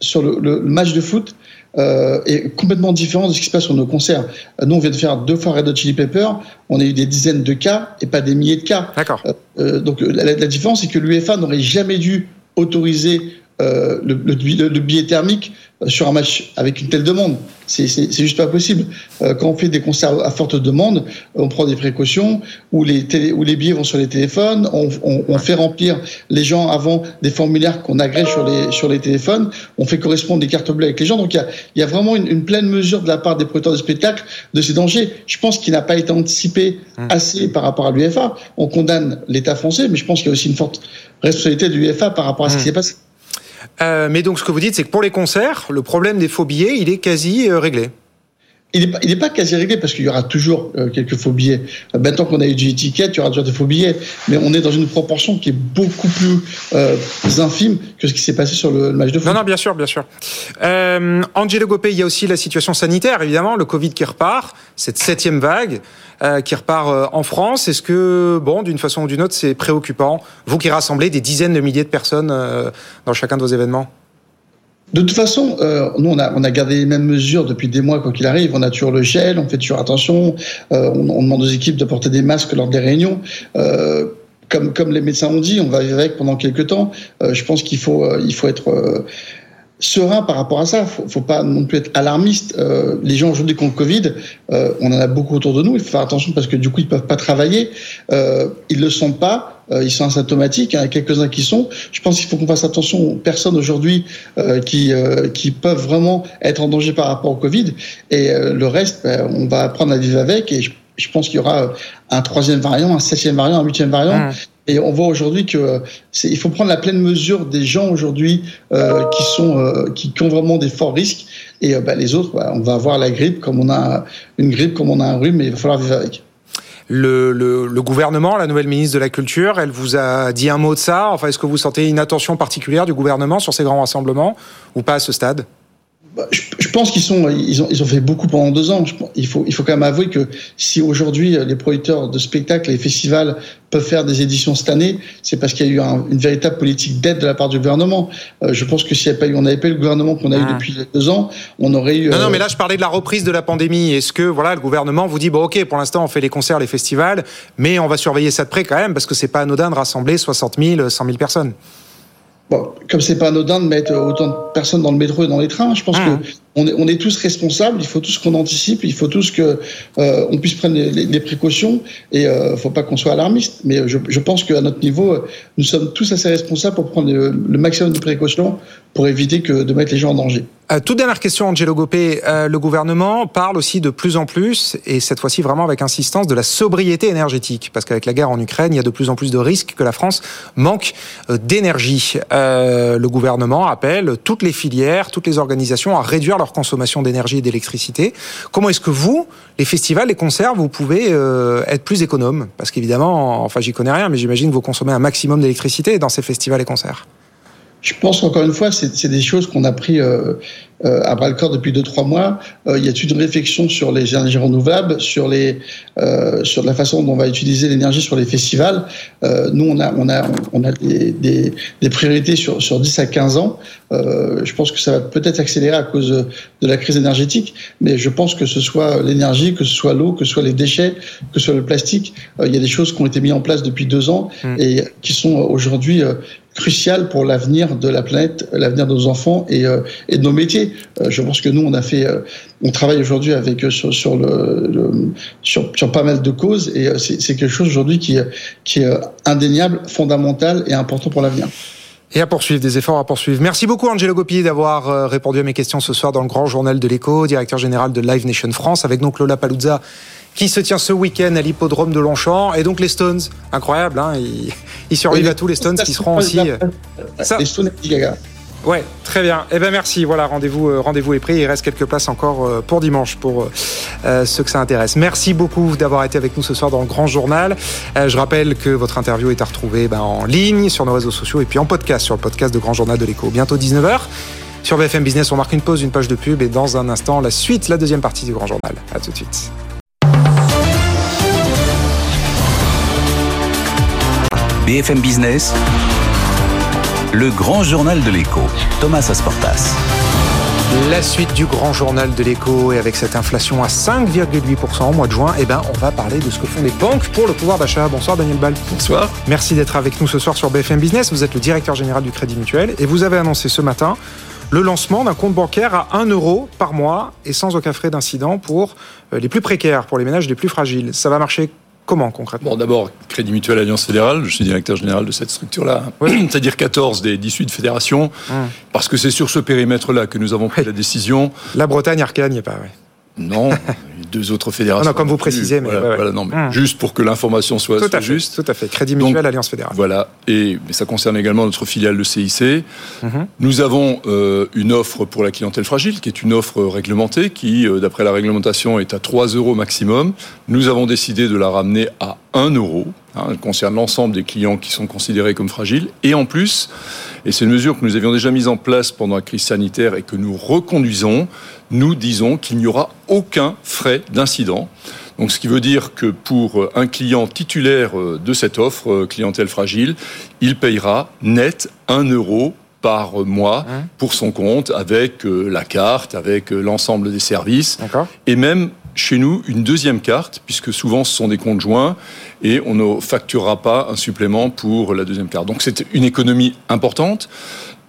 sur le, le match de foot, euh, est complètement différent de ce qui se passe sur nos concerts. Nous, on vient de faire deux fois Red Hot Chili Pepper, on a eu des dizaines de cas et pas des milliers de cas. D'accord. Euh, donc la, la différence, c'est que l'UEFA n'aurait jamais dû autoriser euh, le, le, le, billet thermique sur un match avec une telle demande. C'est juste pas possible. Euh, quand on fait des concerts à forte demande, on prend des précautions, où les, télé, où les billets vont sur les téléphones, on, on, on fait remplir les gens avant des formulaires qu'on agrège sur les, sur les téléphones, on fait correspondre des cartes bleues avec les gens. Donc il y a, y a vraiment une, une, pleine mesure de la part des producteurs de spectacles de ces dangers. Je pense qu'il n'a pas été anticipé mmh. assez par rapport à l'UEFA. On condamne l'État français, mais je pense qu'il y a aussi une forte responsabilité de l'UEFA par rapport à ce mmh. qui s'est passé. Euh, mais donc, ce que vous dites, c'est que pour les concerts, le problème des faux billets, il est quasi euh, réglé. Il n'est pas, pas, quasi réglé parce qu'il y aura toujours euh, quelques faux billets. Maintenant qu'on a eu du étiquette, il y aura toujours des faux billets. Mais on est dans une proportion qui est beaucoup plus euh, infime que ce qui s'est passé sur le, match de foot. Non, non, bien sûr, bien sûr. Euh, Angelo Gopé, il y a aussi la situation sanitaire, évidemment, le Covid qui repart, cette septième vague euh, qui repart en France. Est-ce que, bon, d'une façon ou d'une autre, c'est préoccupant Vous qui rassemblez des dizaines de milliers de personnes dans chacun de vos événements? De toute façon, euh, nous, on a, gardé les mêmes mesures depuis des mois, quoi qu'il arrive. On a toujours le gel, on fait toujours attention. Euh, on, demande aux équipes de porter des masques lors des réunions. Euh, comme, comme les médecins ont dit, on va vivre avec pendant quelques temps. Je pense qu'il faut, il faut être serein par rapport à ça. Faut, faut pas non plus être alarmiste. Euh, les gens aujourd'hui qui ont le Covid, euh, on en a beaucoup autour de nous. Il faut faire attention parce que du coup ils peuvent pas travailler. Euh, ils le sentent pas. Euh, ils sont asymptomatiques. Il y a quelques-uns qui sont. Je pense qu'il faut qu'on fasse attention aux personnes aujourd'hui euh, qui euh, qui peuvent vraiment être en danger par rapport au Covid. Et le reste, ben, on va apprendre à vivre avec. Et je, je pense qu'il y aura un troisième variant, un septième variant, un huitième variant. Mmh. Et on voit aujourd'hui que c'est, il faut prendre la pleine mesure des gens aujourd'hui euh, qui sont euh, qui, ont vraiment des forts risques. Et euh, bah, les autres, bah, on va avoir la grippe comme on a une grippe, comme on a un rhume, mais il va falloir vivre avec. Le, le, gouvernement, la nouvelle ministre de la Culture, elle vous a dit un mot de ça? Enfin, est-ce que vous sentez une attention particulière du gouvernement sur ces grands rassemblements ou pas à ce stade? Bah, je, pense qu'ils sont, ils ont, ils ont fait beaucoup pendant deux ans. il faut, il faut quand même avouer que si aujourd'hui les producteurs de spectacles et festivals peuvent faire des éditions cette année, c'est parce qu'il y a eu un, une véritable politique d'aide de la part du gouvernement. Euh, je pense que s'il n'y avait pas eu, on n'avait pas eu le gouvernement qu'on a eu depuis deux ans, on aurait eu. Non, non, mais là je parlais de la reprise de la pandémie. Est-ce que voilà, le gouvernement vous dit bon, ok, pour l'instant on fait les concerts, les festivals, mais on va surveiller ça de près quand même parce que c'est pas anodin de rassembler 60 000, 100 000 personnes. Bon, comme c'est pas anodin de mettre autant de personnes dans le métro et dans les trains, je pense mmh. que on est, on est, tous responsables. Il faut tous qu'on anticipe. Il faut tous que euh, on puisse prendre les, les, les précautions. Et euh, faut pas qu'on soit alarmiste. Mais je, je pense qu'à notre niveau, nous sommes tous assez responsables pour prendre le, le maximum de précautions pour éviter que de mettre les gens en danger. Euh, toute dernière question, Angelo Gopé. Euh, le gouvernement parle aussi de plus en plus, et cette fois-ci vraiment avec insistance, de la sobriété énergétique. Parce qu'avec la guerre en Ukraine, il y a de plus en plus de risques que la France manque euh, d'énergie. Euh, le gouvernement appelle toutes les filières, toutes les organisations à réduire leur consommation d'énergie et d'électricité. Comment est-ce que vous, les festivals, les concerts, vous pouvez euh, être plus économe Parce qu'évidemment, enfin j'y connais rien, mais j'imagine que vous consommez un maximum d'électricité dans ces festivals et concerts. Je pense encore une fois, c'est des choses qu'on a pris euh, euh, à bras le corps depuis deux trois mois. Euh, il y a toute une réflexion sur les énergies renouvelables, sur les euh, sur la façon dont on va utiliser l'énergie sur les festivals. Euh, nous, on a on a on a des, des, des, priorités sur sur 10 à 15 ans. Euh, je pense que ça va peut-être accélérer à cause de la crise énergétique, mais je pense que ce soit l'énergie, que ce soit l'eau, que ce soit les déchets, que ce soit le plastique, il y a des choses qui ont été mises en place depuis deux ans mmh. et qui sont aujourd'hui crucial pour l'avenir de la planète, l'avenir de nos enfants et, euh, de nos métiers. Euh, je pense que nous, on a fait, euh, on travaille aujourd'hui avec eux sur, sur le, sur pas mal de causes et c'est quelque chose aujourd'hui qui, qui est indéniable, fondamental et important pour l'avenir. Et à poursuivre, des efforts à poursuivre. Merci beaucoup Angelo Gopi d'avoir répondu à mes questions ce soir dans le grand journal de l'écho, directeur général de Live Nation France, avec donc Lola Paluzza qui se tient ce week-end à l'hippodrome de Longchamp. Et donc les Stones, incroyable, hein, ils, ils survivent à tous les Stones qui seront aussi. Ça. Les Stones Gaga. Ouais, très bien. Eh ben merci. Voilà, rendez-vous, euh, rendez-vous est pris. Il reste quelques places encore euh, pour dimanche pour euh, ceux que ça intéresse. Merci beaucoup d'avoir été avec nous ce soir dans le Grand Journal. Euh, je rappelle que votre interview est à retrouver ben, en ligne sur nos réseaux sociaux et puis en podcast sur le podcast de Grand Journal de l'Écho. Bientôt 19h. Sur BFM Business, on marque une pause, une page de pub et dans un instant, la suite, la deuxième partie du Grand Journal. À tout de suite. BFM Business, le grand journal de l'écho, Thomas Asportas. La suite du grand journal de l'écho et avec cette inflation à 5,8% au mois de juin, eh ben, on va parler de ce que font les banques pour le pouvoir d'achat. Bonsoir Daniel Ball. Bonsoir. Merci d'être avec nous ce soir sur BFM Business. Vous êtes le directeur général du Crédit Mutuel et vous avez annoncé ce matin le lancement d'un compte bancaire à 1 euro par mois et sans aucun frais d'incident pour euh, les plus précaires, pour les ménages les plus fragiles. Ça va marcher Comment concrètement Bon, d'abord, Crédit Mutuel Alliance Fédérale, je suis directeur général de cette structure-là, oui. c'est-à-dire 14 des 18 fédérations, hum. parce que c'est sur ce périmètre-là que nous avons pris oui. la décision. La Bretagne, Arcane, il n'y pas, oui. Non, deux autres fédérations. Non, non, comme vous précisez, mais, voilà, ouais, ouais. voilà, non, mais mmh. juste pour que l'information soit, tout soit fait, juste. Tout à fait. Crédit Mutuel, Donc, Alliance Fédérale. Voilà, et mais ça concerne également notre filiale, le CIC. Mmh. Nous avons euh, une offre pour la clientèle fragile, qui est une offre réglementée, qui, euh, d'après la réglementation, est à 3 euros maximum. Nous avons décidé de la ramener à 1 euro. Hein, elle concerne l'ensemble des clients qui sont considérés comme fragiles. Et en plus, et c'est une mesure que nous avions déjà mise en place pendant la crise sanitaire et que nous reconduisons, nous disons qu'il n'y aura aucun frais d'incident. Donc, ce qui veut dire que pour un client titulaire de cette offre, clientèle fragile, il payera net 1 euro par mois Hein pour son compte, avec euh, la carte, avec euh, l'ensemble des services, et même chez nous une deuxième carte, puisque souvent ce sont des comptes joints, et on ne facturera pas un supplément pour la deuxième carte. Donc c'est une économie importante.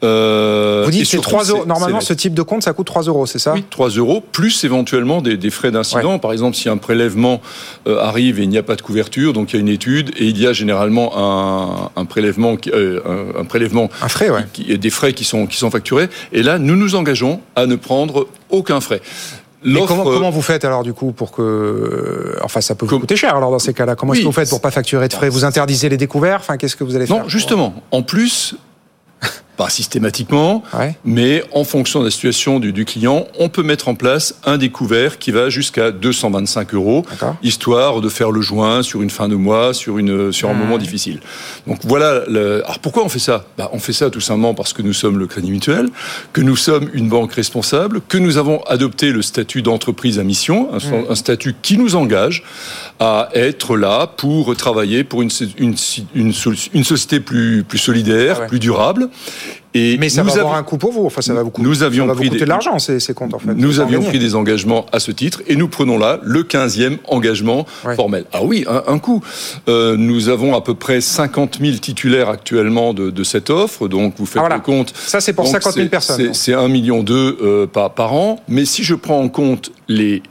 Euh, Vous dites c'est surtout, 3 euros. Normalement, ce type de compte, ça coûte 3 euros, c'est ça? Oui, 3 euros, plus éventuellement des, des frais d'incident. Par exemple, si un prélèvement euh, arrive et il n'y a pas de couverture, donc il y a une étude et il y a généralement un, un prélèvement, qui- euh, un, un prélèvement, Un frais, ouais. qui, qui- des frais qui sont, qui sont facturés. Et là, nous nous engageons à ne prendre aucun frais. Mais comment, comment vous faites alors du coup pour que enfin ça peut vous coûter cher alors dans ces cas-là. Comment est-ce que vous faites pour pas facturer de frais? Vous interdisez les découverts? Enfin qu'est-ce que vous allez faire? Non, justement. En plus, pas systématiquement, Ouais. mais en fonction de la situation du, du client, on peut mettre en place un découvert qui va jusqu'à 225 euros, histoire de faire le joint sur une fin de mois, sur, une, sur un Mmh. moment difficile. Donc voilà. Le... Alors pourquoi on fait ça? Bah, On fait ça tout simplement parce que nous sommes le Crédit Mutuel, que nous sommes une banque responsable, que nous avons adopté le statut d'entreprise à mission, un, Mmh. un statut qui nous engage à être là pour travailler pour une, une, une, une société plus, plus solidaire, Ah ouais. plus durable. Et mais ça nous va avoir un coût pour vous enfin ça va vous coûter Nous avions ça va vous coûter des- de l'argent ces, ces comptes en fait Nous avions pris des engagements à ce titre et nous prenons là le 15e engagement Ouais. formel. Ah oui, un, un coup. Euh, nous avons à peu près 50 000 titulaires actuellement de, de cette offre, donc vous faites Ah, voilà. le compte. ça c'est pour Donc, 50 000 c'est- personnes c'est- donc. C'est 1 million euh, par, par an. Mais si je prends en compte le-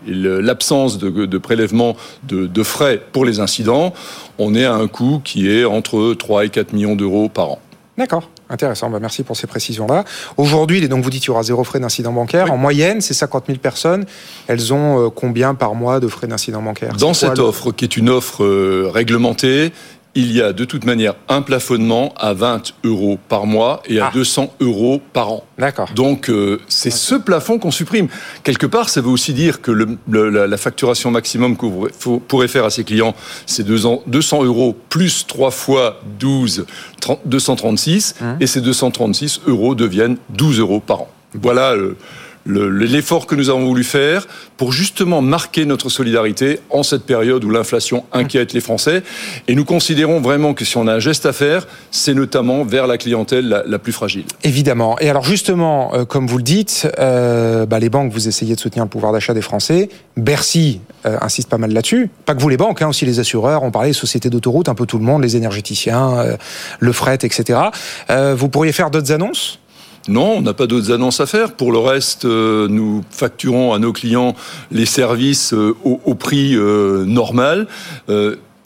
l'absence de, de prélèvement de, de frais pour les incidents, on est à un coût qui est entre 3 et 4 millions d'euros par an. D'accord. Intéressant, bah merci pour ces précisions-là. Aujourd'hui, donc vous dites qu'il y aura zéro frais d'incident bancaire. En moyenne, ces 50 000 personnes, elles ont euh, combien par mois de frais d'incident bancaire? Dans quoi cette offre, qui est une offre euh, réglementée, il y a de toute manière un plafonnement à 20 euros par mois et à Ah. 200 euros par an. D'accord. Donc euh, c'est ce plafond qu'on supprime. Quelque part, ça veut aussi dire que le- le- la, la facturation maximum faut- pourrez faire à ses clients, c'est 200 200 euros plus 3 fois 12, 30 236, Mmh. et ces 236 euros deviennent 12 euros par an. Voilà euh, le- le- l'effort que nous avons voulu faire pour justement marquer notre solidarité en cette période où l'inflation inquiète les Français. Et nous considérons vraiment que si on a un geste à faire, c'est notamment vers la clientèle la- plus fragile. Évidemment. Et alors justement, euh, comme vous le dites, euh, bah, les banques, vous essayez de soutenir le pouvoir d'achat des Français. Bercy euh, insiste pas mal là-dessus. Pas que vous les banques, hein, aussi les assureurs. On parlait des sociétés d'autoroutes, un peu tout le monde, les énergéticiens, euh, le fret, etc. Euh, vous pourriez faire d'autres annonces? Non, on n'a pas d'autres annonces à faire. Pour le reste, euh, nous facturons à nos clients les services euh, au, prix euh, normal.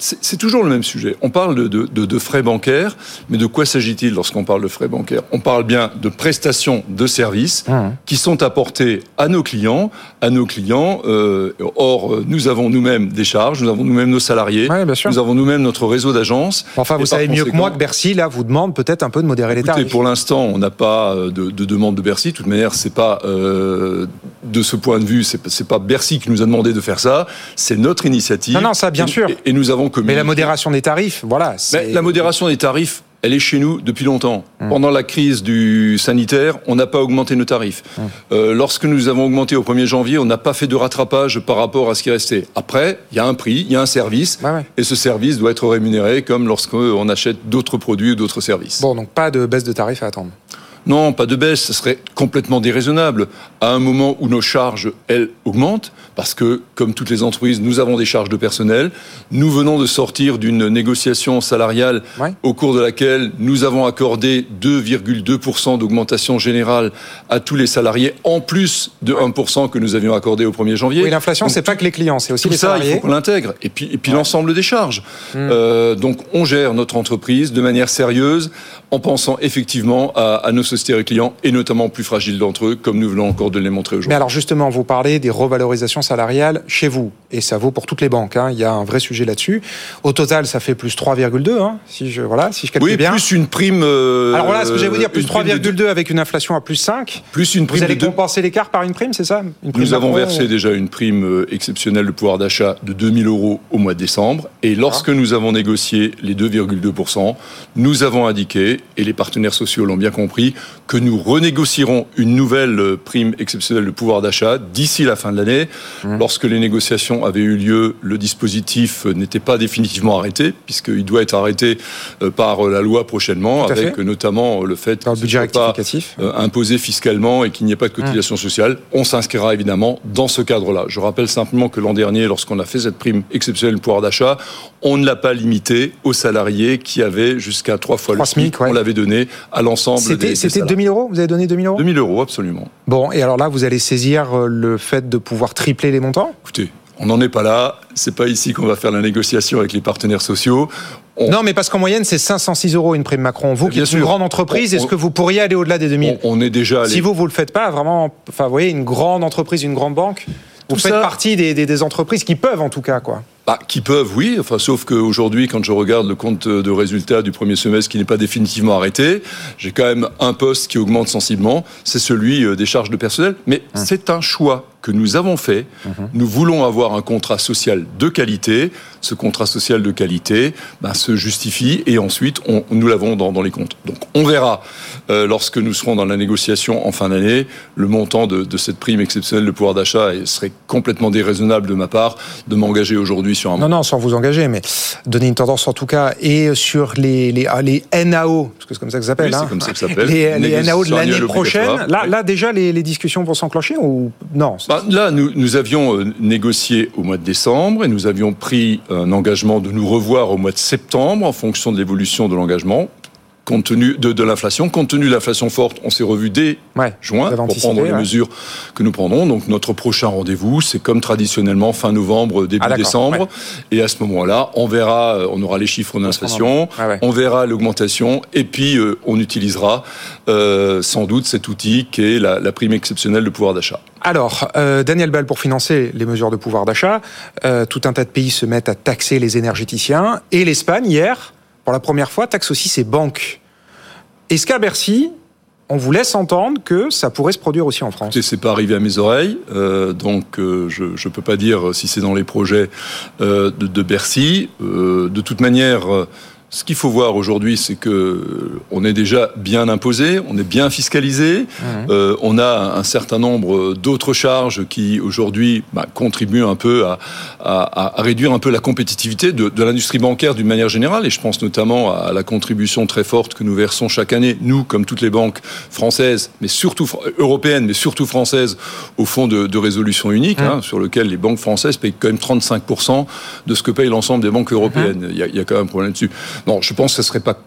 C'est toujours le même sujet. On parle de, de- de- de frais bancaires, mais de quoi s'agit-il lorsqu'on parle de frais bancaires? On parle bien de prestations de services Mmh. qui sont apportées à nos clients, à nos clients. euh, or, euh, nous avons nous-mêmes des charges, nous avons nous-mêmes nos salariés, Ouais, nous avons nous-mêmes notre réseau d'agences. Enfin, vous savez mieux que moi que Bercy, là, vous demande peut-être un peu de modérer les Écoutez, pour l'instant, on n'a pas euh, de, de demande de Bercy. De toute manière, c'est pas euh, de ce point de vue, c'est pas- Bercy qui nous a demandé de faire ça. C'est notre initiative. Non, non, ça, bien Et- sûr. Et nous avons communiqué. Mais la modération des tarifs, voilà. Mais la modération des tarifs, elle est chez nous depuis longtemps. Hum. Pendant la crise du sanitaire, on n'a pas augmenté nos tarifs. Hum. Euh, lorsque nous avons augmenté au 1er janvier, on n'a pas fait de rattrapage par rapport à ce qui restait. Après, il y a un prix, il y a un service, ouais. et ce service doit être rémunéré comme lorsqu'on achète d'autres produits ou d'autres services. Bon, donc pas de baisse de tarifs à attendre. Non, pas de baisse, ce serait complètement déraisonnable. À un moment où nos charges, elles, augmentent, parce que, comme toutes les entreprises, nous avons des charges de personnel. Nous venons de sortir d'une négociation salariale Ouais. au cours de laquelle nous avons accordé 2,2% d'augmentation générale à tous les salariés, en plus de 1% que nous avions accordé au 1er janvier. Oui, l'inflation, c'est pas que les clients, c'est aussi tout les ça, il salariés. faut qu'on l'intègre. Et puis, et puis Ouais. l'ensemble des charges. Euh, donc, on gère notre entreprise de manière sérieuse, en pensant effectivement à, à nos sociétés et clients, et notamment aux plus fragiles d'entre eux, comme nous venons encore de les montrer Mais aujourd'hui. alors justement, vous parlez des revalorisations salariales chez vous, et ça vaut pour toutes les banques. hein. Il y a un vrai sujet là-dessus. Au total, ça fait plus 3,2, hein, si je voilà, si je calcule Oui, bien. plus une prime. euh, alors voilà, ce que j'allais vous dire, plus une prime de- 3,2 avec une inflation à plus 5. Plus une prime Vous allez de compenser l'écart par une prime, c'est ça? Une prime Nous avons versé ou- déjà une prime euh, exceptionnelle de pouvoir d'achat de 2000 euros au mois de décembre. Et lorsque nous avons négocié les 2,2%, nous avons indiqué et les partenaires sociaux l'ont bien compris, que nous renégocierons une nouvelle euh, prime exceptionnelle de pouvoir d'achat d'ici la fin de l'année. Mmh. Lorsque les négociations avaient eu lieu, le dispositif n'était pas définitivement arrêté, puisqu'il doit être arrêté euh, par la loi prochainement, avec notamment le fait qu'il ne soit pas imposé fiscalement et qu'il n'y ait pas de cotisation mmh. sociale. On s'inscrira évidemment dans ce cadre-là. Je rappelle simplement que l'an dernier, lorsqu'on a fait cette prime exceptionnelle de pouvoir d'achat, on ne l'a pas limité aux salariés qui avaient jusqu'à trois fois le SMIC. On l'avait donné à l'ensemble des, C'était 2000 euros Vous avez donné 2000 euros 2000 euros, absolument. Bon, et alors là, vous allez saisir euh, le fait de pouvoir tripler les montants Écoutez, on n'en est pas là. C'est pas ici qu'on va faire la négociation avec les partenaires sociaux. Non, mais parce qu'en moyenne, c'est 506 euros une prime Macron. Vous, qui êtes une grande entreprise, est-ce que vous pourriez aller au-delà des 2000 on, est déjà Si vous, vous le faites pas, vraiment, enfin, vous voyez, une grande entreprise, une grande banque, vous faites partie des, des entreprises qui peuvent, en tout cas, quoi. Bah, qui peuvent, oui. Enfin, sauf qu'aujourd'hui, quand je regarde le compte de résultats du premier semestre qui n'est pas définitivement arrêté, j'ai quand même un poste qui augmente sensiblement. C'est celui euh, des charges de personnel. Mais hum. c'est un choix que nous avons fait. Mhm. Nous voulons avoir un contrat social de qualité. Ce contrat social de qualité ben, se justifie et ensuite on, nous l'avons dans, dans, les comptes. Donc on verra euh, lorsque nous serons dans la négociation en fin d'année le montant de, de, cette prime exceptionnelle de pouvoir d'achat et serait complètement déraisonnable de ma part de m'engager aujourd'hui sur un. Non, non, sans vous engager, mais donner une tendance en tout cas et sur les, les, ah, les NAO, parce que c'est comme ça que ça s'appelle. Oui, hein. comme ça que ça s'appelle. Les, les NAO de l'année prochaine. Là, là déjà les, les discussions vont s'enclencher ou non? Bah, là, nous, nous, avions euh, négocié au mois de décembre et nous avions pris un engagement de nous revoir au mois de septembre en fonction de l'évolution de l'engagement compte tenu de, de l'inflation. Compte tenu de l'inflation forte, on s'est revu dès juin pour prendre les mesures que nous prendrons. Donc notre prochain rendez-vous, c'est comme traditionnellement fin novembre, début ah, décembre. Et à ce moment-là, on verra, euh, on aura les chiffres d'inflation, on verra l'augmentation, et puis euh, on utilisera euh, sans doute cet outil qui est la, la prime exceptionnelle de pouvoir d'achat. Alors, euh, Daniel Ball, pour financer les mesures de pouvoir d'achat, euh, tout un tas de pays se mettent à taxer les énergéticiens. Et l'Espagne, hier, pour la première fois, taxe aussi ses banques. Est-ce qu'à Bercy, on vous laisse entendre que ça pourrait se produire aussi en France? C'est pas arrivé à mes oreilles, euh, donc je ne peux pas dire si c'est dans les projets de, Bercy. De toute manière, ce qu'il faut voir aujourd'hui, c'est que on est déjà bien imposé, on est bien fiscalisé, mmh. euh, on a un certain nombre d'autres charges qui aujourd'hui bah, contribuent un peu à, à, à, réduire un peu la compétitivité de, de l'industrie bancaire d'une manière générale. Et je pense notamment à la contribution très forte que nous versons chaque année, nous comme toutes les banques françaises, mais surtout européennes, mais surtout françaises, au fonds de, de résolution unique, mmh. hein, sur lequel les banques françaises payent quand même 35 de ce que payent l'ensemble des banques européennes. Mmh. Il, y a, y a quand même un problème dessus. Non, je pense que ce serait pas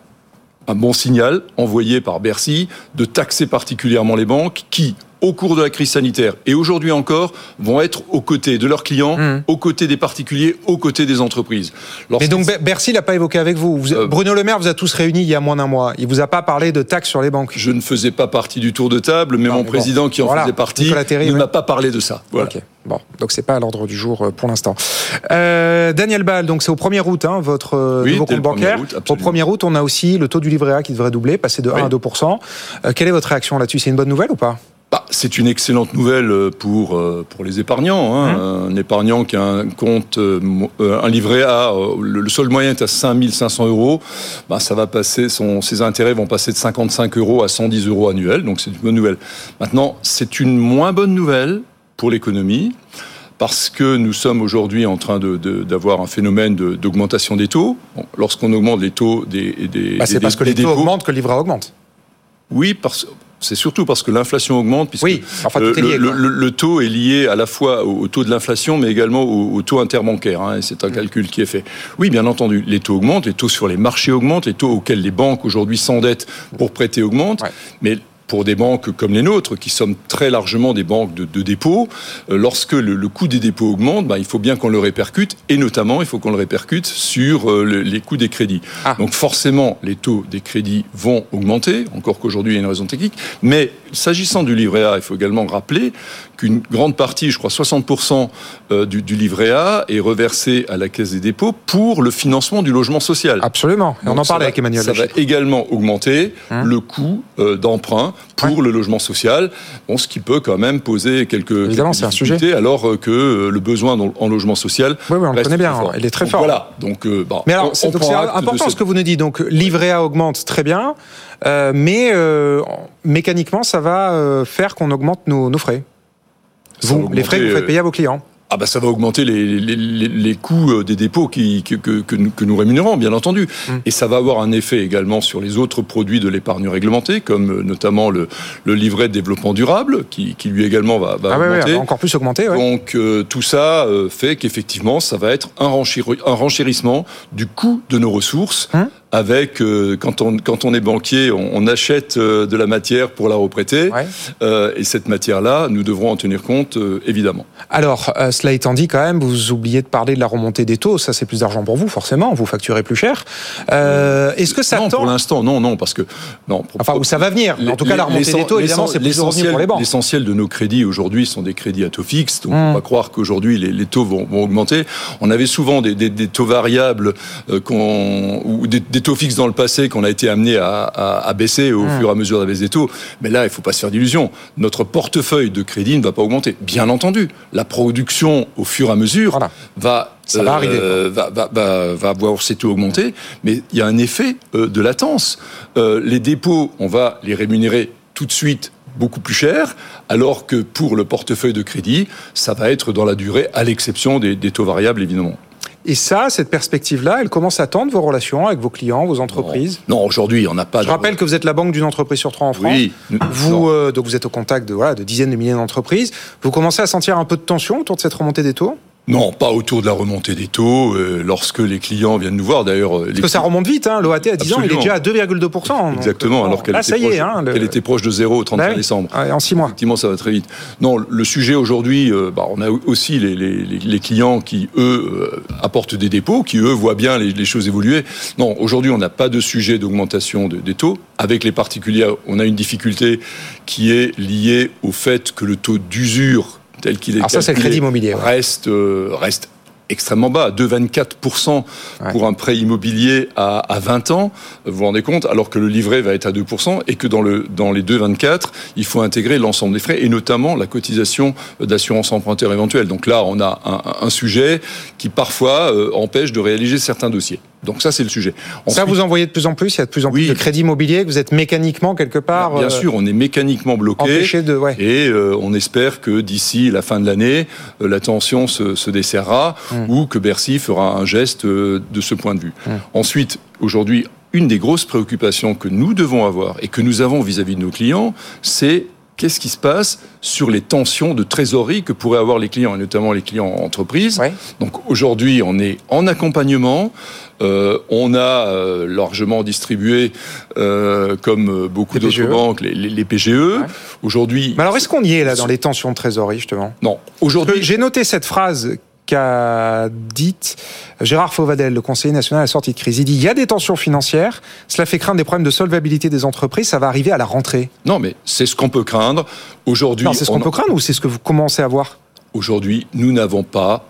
un bon signal envoyé par Bercy de taxer particulièrement les banques qui, au cours de la crise sanitaire et aujourd'hui encore, vont être aux côtés de leurs clients, mmh. aux côtés des particuliers, aux côtés des entreprises. Mais donc Bercy l'a pas évoqué avec vous. vous euh, Bruno Le Maire vous a tous réunis il y a moins d'un mois. Il vous a pas parlé de taxes sur les banques. Je ne faisais pas partie du tour de table, mais non, mon mais président bon, qui en voilà, faisait partie ne m'a pas parlé de ça. Voilà. Okay. Bon, donc c'est pas à l'ordre du jour euh, pour l'instant. Euh, Daniel Ball, donc c'est au 1er août hein, votre oui, nouveau compte bancaire. Août, au 1er août, on a aussi le taux du livret A qui devrait doubler, passer de 1 oui. à 2 euh, Quelle est votre réaction là-dessus? C'est une bonne nouvelle ou pas? Bah, c'est une excellente nouvelle pour pour les épargnants. Hein. Mmh. Un épargnant qui a un compte, un livret A, le, seul moyen est à 5500 euros. Bah, ça va passer, son, ses intérêts vont passer de 55 euros à 110 euros annuels. Donc c'est une bonne nouvelle. Maintenant, c'est une moins bonne nouvelle pour l'économie, parce que nous sommes aujourd'hui en train d'avoir de, de, un phénomène d'augmentation des taux. Bon, Lorsqu'on augmente les taux des... des bah, c'est parce que les taux augmentent que le livret augmente. Oui, parce c'est surtout parce que l'inflation augmente, puisque oui, enfin, le, lié, le, le, le, taux est lié à la fois au, au taux de l'inflation, mais également au, au taux interbancaire. Hein, et c'est un mmh. calcul qui est fait. Oui, bien entendu, les taux augmentent, les taux sur les marchés augmentent, les taux auxquels les banques aujourd'hui s'endettent pour prêter augmentent, ouais. mais pour des banques comme les nôtres, qui sommes très largement des banques de, de dépôt, euh, lorsque le, le, coût des dépôts augmente, bah, il faut bien qu'on le répercute, et notamment, il faut qu'on le répercute sur euh, le, les coûts des crédits. Ah. Donc forcément, les taux des crédits vont augmenter, encore qu'aujourd'hui, il y a une raison technique, mais s'agissant du livret A, il faut également rappeler qu'une grande partie, je crois 60% euh, du, du, livret A, est reversé à la Caisse des dépôts pour le financement du logement social. Absolument, et on en parlait avec Emmanuel Ça va également augmenter hum. le coût d'emprunt pour le logement social, bon, ce qui peut quand même poser quelques, Évidemment, quelques c'est un sujet. difficultés, alors que le besoin en logement social Oui, oui, on le connaît bien, fort. il est très Donc, fort. Voilà, donc euh, bon, Mais alors, c'est important ce que vous nous dites. Donc, livret A augmente très bien, euh, mais euh, mécaniquement, ça va euh, faire qu'on augmente nos, nos frais. Vous, les frais que vous faites payer à vos clients. Ah bah ça va augmenter les, les, les, les coûts euh, des dépôts qui, que, que, que nous, que nous rémunérons, bien entendu. Mm. Et ça va avoir un effet également sur les autres produits de l'épargne réglementée, comme euh, notamment le, le livret de développement durable, qui, qui lui également va, va Ah ouais, ouais, augmenter. elle va encore plus augmenter. ouais. Donc euh, tout ça euh, fait qu'effectivement, ça va être un, renchéri- un renchérissement du coût de nos ressources. Hein avec euh, quand on quand on est banquier, on, on achète euh, de la matière pour la reprêter, Ouais. Euh, et cette matière-là, nous devrons en tenir compte euh, évidemment. Alors, euh, cela étant dit, quand même, vous oubliez de parler de la remontée des taux. Ça, c'est plus d'argent pour vous, forcément. Vous facturez plus cher. Euh, Est-ce que ça non, tend pour l'instant, non, non, parce que non. pour- Enfin, où ça va venir. En tout cas, la remontée des taux, évidemment, c'est plus pour les banques. L'essentiel de nos crédits aujourd'hui sont des crédits à taux fixe, donc Mm. on va croire qu'aujourd'hui les, les taux vont, vont augmenter. On avait souvent des, des- des taux variables euh, qu'on- ou des, des taux fixes dans le passé qu'on a été amené à, à- à baisser au Mm. fur et à mesure de la baisse des taux. Mais là, il faut pas se faire d'illusions. Notre portefeuille de crédit ne va pas augmenter. Bien entendu, la production au fur et à mesure Voilà. va Ça va arriver. va, va, va, va voir ses taux augmenter, mais il y a un effet euh, de latence. Euh, les dépôts, on va les rémunérer tout de suite beaucoup plus cher, alors que pour le portefeuille de crédit, ça va être dans la durée, à l'exception des, des taux variables, évidemment. Et ça, cette perspective-là, elle commence à tendre vos relations avec vos clients, vos entreprises? Non, aujourd'hui, on n'a pas Je rappelle que vous êtes la banque d'une entreprise sur trois en France. Oui. Vous, Non. euh, donc vous êtes au contact de, voilà, de dizaines de milliers d'entreprises. Vous commencez à sentir un peu de tension autour de cette remontée des taux? Non, pas autour de la remontée des taux, euh, lorsque les clients viennent nous voir. D'ailleurs, euh, Parce que ça remonte vite. Hein. L'OAT à 10 ans, il est déjà à 2,2%. donc, Exactement, alors qu'elle était, proche- est. Hein, le- était proche de zéro au 31 Bah oui. décembre. Ouais, en 6 mois. Effectivement, ça va très vite. Non, le sujet aujourd'hui, euh, bah, on a aussi les, les- les- les clients qui, eux, euh, apportent des dépôts, qui, eux, voient bien les, les choses évoluer. Non, aujourd'hui, on n'a pas de sujet d'augmentation de- des taux. Avec les particuliers, on a une difficulté qui est liée au fait que le taux d'usure tel qu'il est Alors ça, c'est le crédit immobilier, ouais. reste, euh, reste extrêmement bas, 2,24% Ouais. pour un prêt immobilier à, à 20 ans, vous vous rendez compte, alors que le livret va être à 2%, et que dans, le, dans les 2,24, il faut intégrer l'ensemble des frais, et notamment la cotisation d'assurance emprunteur éventuelle. Donc là, on a un, un sujet qui parfois euh, empêche de réaliser certains dossiers. Donc ça, c'est le sujet. Ça, vous en voyez de plus en plus. Il y a de plus en plus Oui. de crédits immobiliers. que Vous êtes mécaniquement, quelque part, bien euh, sûr, on est mécaniquement bloqué. de... Ouais. Et euh, on espère que d'ici la fin de l'année, euh, la tension se, se desserrera Mm. ou que Bercy fera un geste euh, de ce point de vue. Mm. Ensuite, aujourd'hui, une des grosses préoccupations que nous devons avoir et que nous avons vis-à-vis de nos clients, c'est qu'est-ce qui se passe sur les tensions de trésorerie que pourraient avoir les clients, et notamment les clients en entreprise. Ouais. Donc aujourd'hui, on est en accompagnement. Euh, on a euh, largement distribué, euh, comme beaucoup d'autres PGE. banques, les, les- les PGE. Aujourd'hui, Mais alors, est-ce qu'on y est, là, dans les tensions de trésorerie, justement? Non. Aujourd'hui, J'ai noté cette phrase qu'a dite Gérard Fauvadel, le conseiller national à la sortie de crise. Il dit il y a des tensions financières, cela fait craindre des problèmes de solvabilité des entreprises, ça va arriver à la rentrée. non, mais c'est ce qu'on peut craindre. Aujourd'hui, c'est ce on- qu'on peut craindre ou c'est ce que vous commencez à voir? Aujourd'hui, nous n'avons pas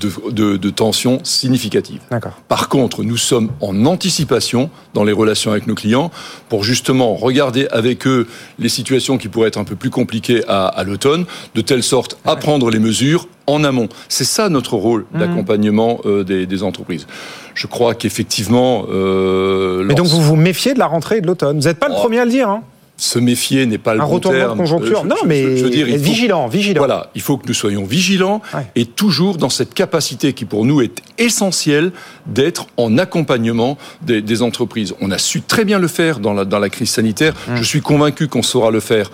de, de, de tension significative. D'accord. Par contre, nous sommes en anticipation dans les relations avec nos clients pour justement regarder avec eux les situations qui pourraient être un peu plus compliquées à, à l'automne, de telle sorte à prendre les mesures en amont. C'est ça notre rôle Mhm. d'accompagnement euh, des, des entreprises. Je crois qu'effectivement, euh, Mais donc vous vous méfiez de la rentrée et de l'automne. Vous n'êtes pas le Oh, premier à le dire. Hein. Se méfier n'est pas le Un bon terme. de conjoncture. Euh, je- non, mais je veux dire, il faut- vigilant, vigilant. Voilà, il faut que nous soyons vigilants Ouais. et toujours dans cette capacité qui pour nous est essentielle d'être en accompagnement des, des entreprises. On a su très bien le faire dans la, dans la crise sanitaire. Hum. Je suis convaincu qu'on saura le faire.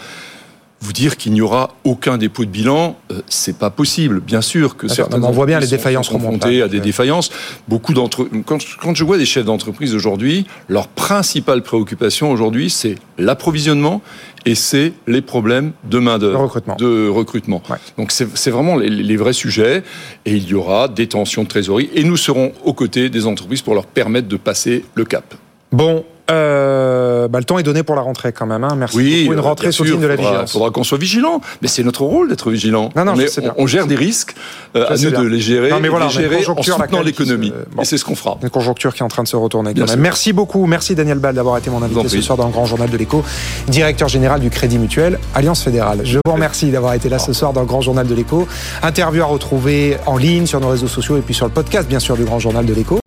Vous dire qu'il n'y aura aucun dépôt de bilan, euh, c'est pas possible. Bien sûr que mais on voit bien les défaillances confrontées remontent, à des défaillances. Beaucoup d'entre quand, je- quand je vois des chefs d'entreprise aujourd'hui, leur principale préoccupation aujourd'hui, c'est l'approvisionnement et c'est les problèmes de main d'œuvre, recrutement. de recrutement. Ouais. Donc c'est c'est vraiment les, les vrais sujets et il y aura des tensions de trésorerie et nous serons aux côtés des entreprises pour leur permettre de passer le cap. Bon, Euh, bah, le temps est donné pour la rentrée quand même. Hein. Merci oui, pour une rentrée sous le de la vigilance. Il faudra qu'on soit vigilant, mais c'est notre rôle d'être vigilant. Non, non, on, on, gère des risques, euh, à nous de les gérer, non, mais voilà, les gérer en soutenant l'économie. Et c'est ce qu'on fera. Une conjoncture qui est en train de se retourner. Merci beaucoup. Merci Daniel Ball d'avoir été mon invité ce soir dans le Grand Journal de l'Écho, directeur général du Crédit Mutuel, Alliance Fédérale. Je vous remercie d'avoir été là ce soir dans le Grand Journal de l'Écho. Interview à retrouver en ligne sur nos réseaux sociaux et puis sur le podcast, bien sûr, du Grand Journal de l'Écho.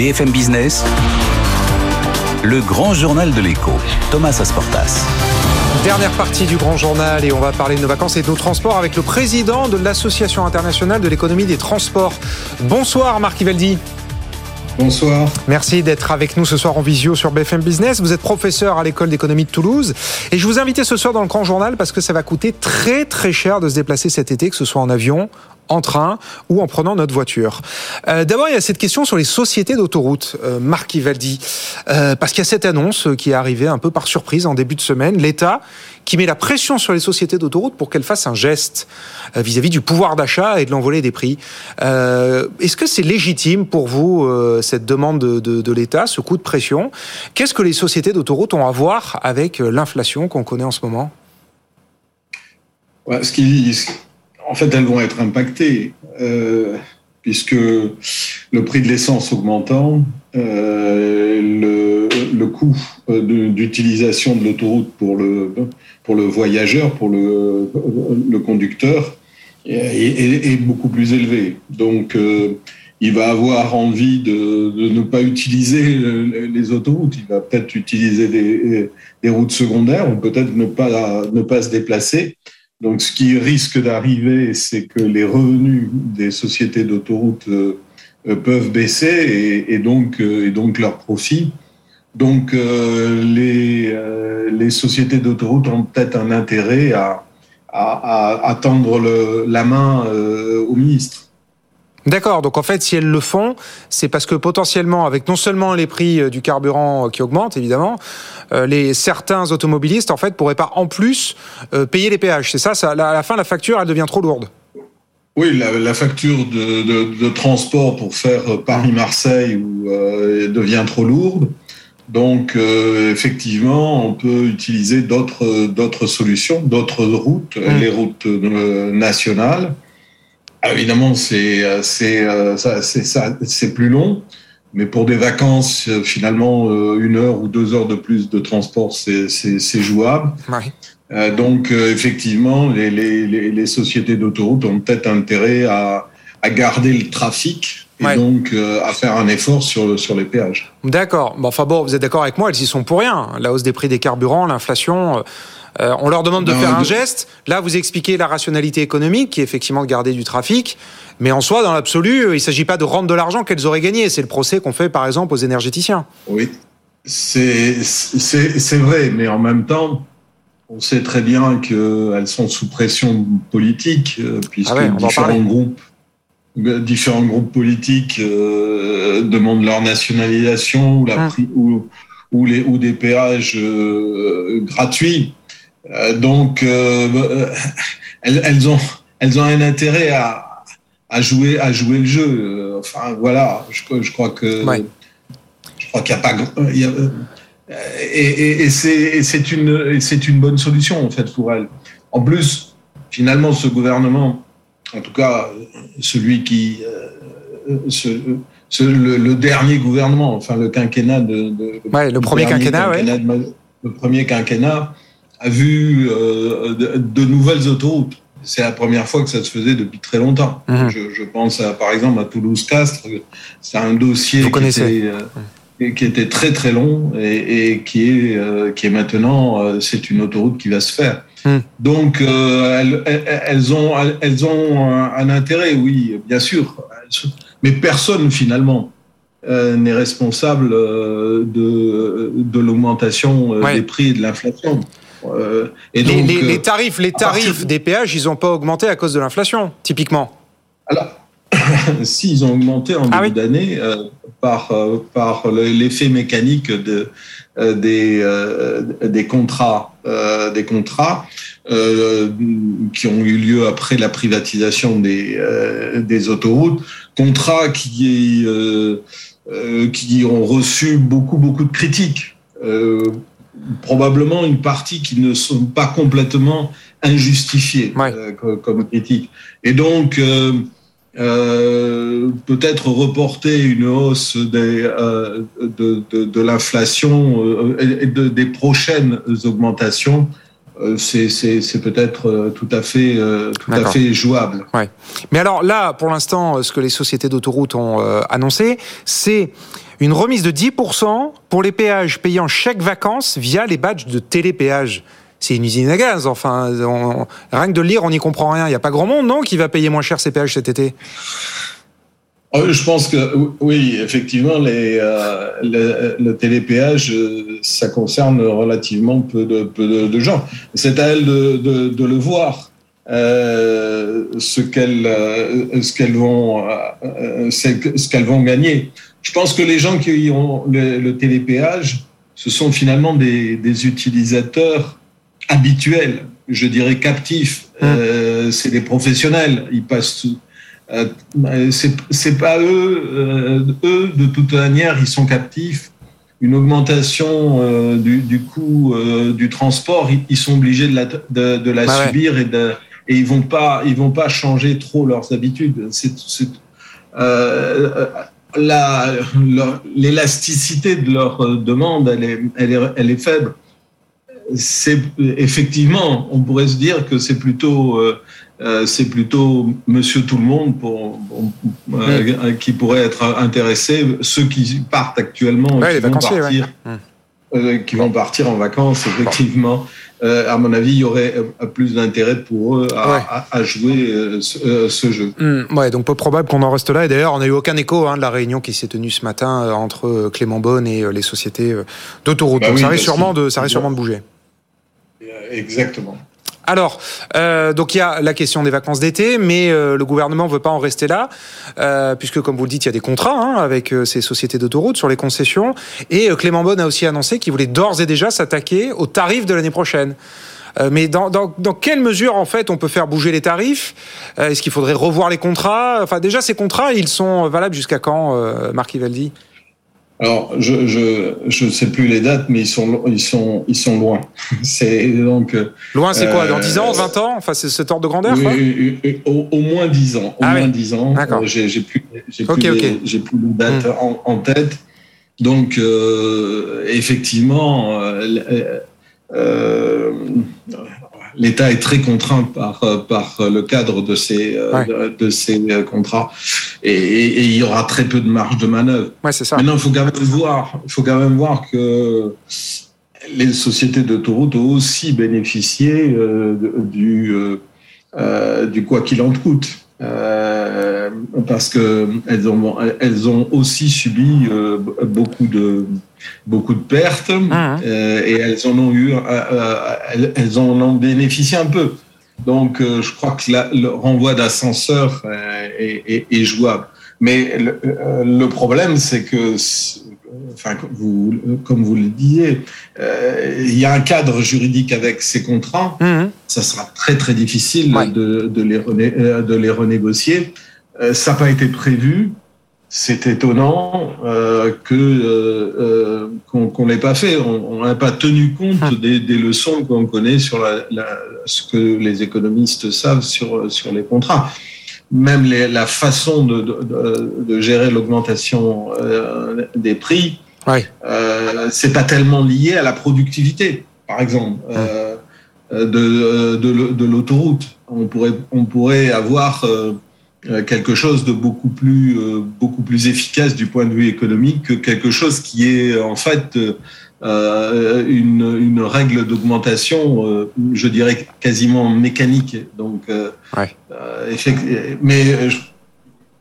BFM Business, le grand journal de l'écho, Thomas Asportas. Dernière partie du grand journal et on va parler de nos vacances et de nos transports avec le président de l'Association internationale de l'économie des transports. Bonsoir Marc Iveldi. Bonsoir. Merci d'être avec nous ce soir en visio sur BFM Business. Vous êtes professeur à l'école d'économie de Toulouse et je vous invite ce soir dans le grand journal parce que ça va coûter très très cher de se déplacer cet été, que ce soit en avion, en train ou en prenant notre voiture. Euh, D'abord, il y a cette question sur les sociétés d'autoroute, euh, Marc Ivaldi, euh, parce qu'il y a cette annonce qui est arrivée un peu par surprise en début de semaine. L'État qui met la pression sur les sociétés d'autoroute pour qu'elles fassent un geste euh, vis-à-vis du pouvoir d'achat et de l'envolée des prix. Est-ce que c'est légitime pour vous cette demande de, l'État, ce coup de pression? Qu'est-ce que les sociétés d'autoroute ont à voir avec l'inflation qu'on connaît en ce moment? Ouais, ce qui, en fait, elles vont être impactées, euh, puisque le prix de l'essence augmentant, euh, le, coût d'utilisation de, l'autoroute pour le, pour le voyageur, pour le, conducteur, est, beaucoup plus élevé. Donc, euh, il va avoir envie de, de, ne pas utiliser les autoroutes. Il va peut-être utiliser des, des, routes secondaires ou peut-être ne pas, ne pas se déplacer. Donc, ce qui risque d'arriver, c'est que les revenus des sociétés d'autoroutes euh, peuvent baisser et, et, donc, euh, et donc leurs profits. Donc, euh, les, euh, sociétés d'autoroutes ont peut-être un intérêt à, à, tendre la main euh, au ministre. D'accord, donc en fait, si elles le font, c'est parce que potentiellement, avec non seulement les prix du carburant qui augmentent, évidemment, euh, les certains automobilistes, en fait, pourraient pas en plus euh, payer les péages. C'est ça, ça, à la fin, la facture, elle devient trop lourde. Oui, la, la facture de, de, de, transport pour faire Paris-Marseille euh, devient trop lourde. Donc, euh, effectivement, on peut utiliser d'autres d'autres solutions, d'autres routes, mmh. les routes nationales. Ah, évidemment, c'est c'est c'est plus long, mais pour des vacances, finalement, une heure ou deux heures de plus de transport, c'est jouable. Euh, donc, euh, effectivement, les, les, les sociétés d'autoroute ont peut-être intérêt à, à, garder le trafic et ouais. donc euh, à faire un effort sur, sur les péages. D'accord. Bon, enfin bon, vous êtes d'accord avec moi, elles y sont pour rien. La hausse des prix des carburants, l'inflation. Euh, on leur demande de non, faire un geste. Là, vous expliquez la rationalité économique, qui est effectivement de garder du trafic. Mais en soi, dans l'absolu, il ne s'agit pas de rendre de l'argent qu'elles auraient gagné. C'est le procès qu'on fait, par exemple, aux énergéticiens. Oui, c'est vrai. Mais en même temps, on sait très bien qu'elles sont sous pression politique, puisque ah ouais, différents groupes différents groupes politiques euh, demandent leur nationalisation ou, la, hum. ou, ou, les, ou des péages euh, gratuits. Euh, donc, euh, elles, elles, ont, elles ont un intérêt à, à, jouer, à jouer le jeu. Enfin, voilà, je, je crois que ouais. je crois qu'il n'y a pas. Il y a, et, et, et c'est une, c'est une bonne solution en fait pour elles. En plus, finalement, ce gouvernement, en tout cas celui qui, euh, ce, ce, le, le, dernier gouvernement, enfin le quinquennat de, de ouais, le premier quinquennat, quinquennat ouais. de, le premier quinquennat a vu euh, de, de, nouvelles autoroutes. C'est la première fois que ça se faisait depuis très longtemps. Mhm. Mmh. Je, je, pense à, par exemple à Toulouse-Castres. C'est un dossier Vous qui était, euh, qui était très très long et, et qui est euh, qui est maintenant euh, c'est une autoroute qui va se faire. Mmh. Donc euh, elles, elles, ont elles ont un, un, intérêt, oui, bien sûr, mais personne finalement euh, n'est responsable euh, de de l'augmentation ouais. des prix et de l'inflation. Et donc, les, les, les, tarifs les tarifs des péages, ils n'ont pas augmenté à cause de l'inflation, typiquement. Alors s'ils ont augmenté en ah début d'année par, par l'effet mécanique de, des, des contrats, des contrats qui ont eu lieu après la privatisation des, des autoroutes, contrats qui, qui ont reçu beaucoup, beaucoup de critiques probablement une partie qui ne sont pas complètement injustifiées euh, comme critique. Et donc, euh, euh, peut-être reporter une hausse des, de, de, l'inflation et de, des prochaines augmentations c'est peut-être tout à fait tout à fait jouable. Ouais. Mais alors là, pour l'instant, ce que les sociétés d'autoroutes ont annoncé, c'est une remise de 10% pour les péages payés en chèque vacances via les badges de télépéage. C'est une usine à gaz, enfin, rien que de lire, on n'y comprend rien. Il n'y a pas grand monde, non, qui va payer moins cher ces péages cet été? Euh, je pense que oui, effectivement, euh, le, télépéage, euh, ça concerne relativement peu de, gens. C'est à elles de, le voir, ce qu'elles vont gagner. Je pense que les gens qui ont le, télépéage, ce sont finalement des, utilisateurs habituels, je dirais captifs. Hum. Euh, c'est des professionnels. Ils passent. Euh, c'est pas eux. Euh, eux, de toute manière, ils sont captifs. Une augmentation euh, du, coût du transport, ils, sont obligés de la, de, la bah subir et, de, et ils vont pas, ils vont pas changer trop leurs habitudes. C'est l'élasticité de leur euh, demande, elle est, elle est, elle est faible. C'est effectivement, on pourrait se dire que c'est plutôt, euh, euh, c'est plutôt Monsieur Tout le Monde pour, qui pourrait être intéressé. Ceux qui partent actuellement, qui, vont partir, qui vont partir en vacances, effectivement. À mon avis, il y aurait euh, plus d'intérêt pour eux à, jouer euh, ce, jeu. Hmm, ouais, donc peu probable qu'on en reste là. Et d'ailleurs, on n'a eu aucun écho hein, de la réunion qui s'est tenue ce matin entre Clément Bonne et les sociétés d'autoroute. Bah donc ça risque sûrement de, ça risque sûrement de bouger. Exactement. Alors, euh, donc il y a la question des vacances d'été, mais euh, le gouvernement veut pas en rester là, euh, puisque comme vous le dites, il y a des contrats hein, avec ces sociétés d'autoroutes sur les concessions. Et Clément Bonne a aussi annoncé qu'il voulait d'ores et déjà s'attaquer aux tarifs de l'année prochaine. mais dans, dans, dans, quelle mesure, en fait, on peut faire bouger les tarifs? Est-ce qu'il faudrait revoir les contrats? Enfin, déjà, ces contrats, ils sont valables jusqu'à quand, Marc Ivaldi? Alors, je je je sais plus les dates, mais ils sont ils sont ils sont loin. C'est donc loin, c'est quoi Dans 10 ans, 20 ans Enfin, c'est cet ordre de grandeur oui, au, au, moins 10 ans. Au ah moins 10 ans. D'accord. J'ai plus j'ai plus, plus de dates hmm. en, en, tête. Donc, euh, effectivement, euh, euh, l'État est très contraint par, par le cadre de ces, de, ces contrats et, il y aura très peu de marge de manœuvre. Ouais, c'est ça. Maintenant, il faut quand même voir, il faut quand même voir que les sociétés d'autoroute ont aussi bénéficié euh, du, euh, euh, du quoi qu'il en coûte. Euh, parce que elles ont, elles ont aussi subi euh, beaucoup de beaucoup de pertes mmh. et elles en ont eu, elles, elles en ont bénéficié un peu. Donc, euh, je crois que le renvoi d'ascenseur euh, est, jouable. Mais euh, le, problème, c'est que, enfin, vous, comme vous le disiez, il y a un cadre juridique avec ces contrats. Mhm. Ça sera très très difficile de, les de les renégocier. ça n'a pas été prévu c'est étonnant euh, que euh, euh qu'on n'ait pas fait. On n'a pas tenu compte ah. des, des leçons qu'on connaît sur la, la, ce que les économistes savent sur sur les contrats. Même les, la façon de, de, de gérer l'augmentation euh, des prix, ouais. euh, c'est pas tellement lié à la productivité, par exemple, ah. euh, de, de, de l'autoroute. On pourrait on pourrait avoir euh, quelque chose de beaucoup plus euh, beaucoup plus efficace du point de vue économique que quelque chose qui est en fait euh, une, une règle d'augmentation, je dirais quasiment mécanique. Donc, ouais. mais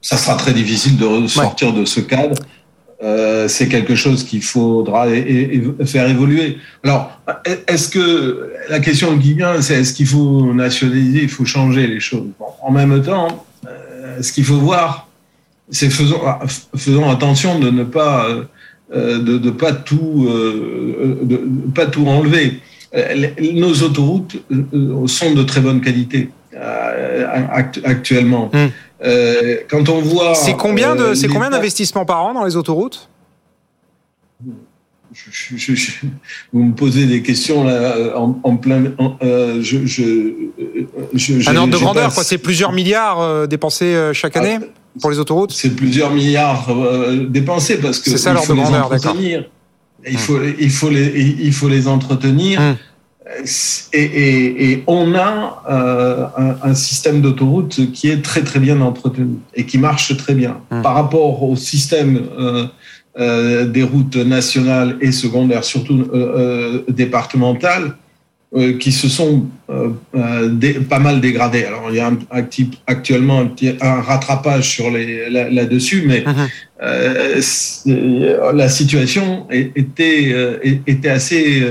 ça sera très difficile de sortir de ce cadre. Euh, c'est quelque chose qu'il faudra faire évoluer. Alors, est-ce que la question qui vient, c'est est-ce qu'il faut nationaliser, il faut changer les choses? Bon, En même temps, ce qu'il faut voir, c'est faisons, faisons attention de ne pas de, de pas tout de, pas tout enlever. Nos autoroutes sont de très bonne qualité actuellement. Hmm. quand on voit. C'est combien de, c'est combien d'investissements par an dans les autoroutes? Je, je, vous me posez des questions là en, plein. Euh, je, Un ordre de grandeur, quoi. C'est plusieurs milliards euh, dépensés euh, chaque année ah, pour les autoroutes. C'est plusieurs milliards dépensés parce que c'est ça l'ordre de grandeur, d'accord. Il faut, il faut les, il faut les entretenir. Hum. Et, et, on a un, un, système d'autoroute qui est très très bien entretenu et qui marche très bien hum. par rapport au système euh, des routes nationales et secondaires, surtout euh, euh, qui se sont pas mal dégradées. Alors il y a un, actuellement un, rattrapage sur les là-dessus, mais uh-huh. la situation était était assez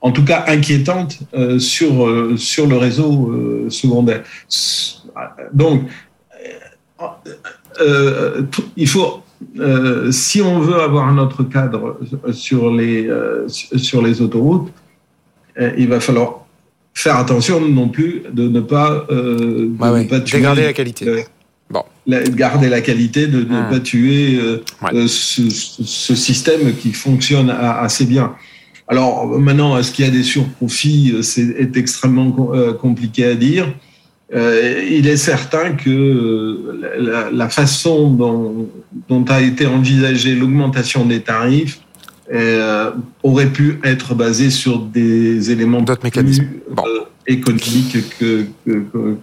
en tout cas inquiétante sur sur le réseau secondaire. Donc il faut euh, si on veut avoir un autre cadre sur les, euh, sur les autoroutes, euh, il va falloir faire attention non plus de ne pas, tuer. Garder la qualité. Bon. garder la qualité, de ne hmm. pas tuer ce, système qui fonctionne assez bien. Alors maintenant, est-ce qu'il y a des surprofits C'est extrêmement compliqué à dire. Euh, il est certain que euh, la, façon dont, a été envisagée l'augmentation des tarifs euh, aurait pu être basée sur des éléments d'autres mécanismes économique que,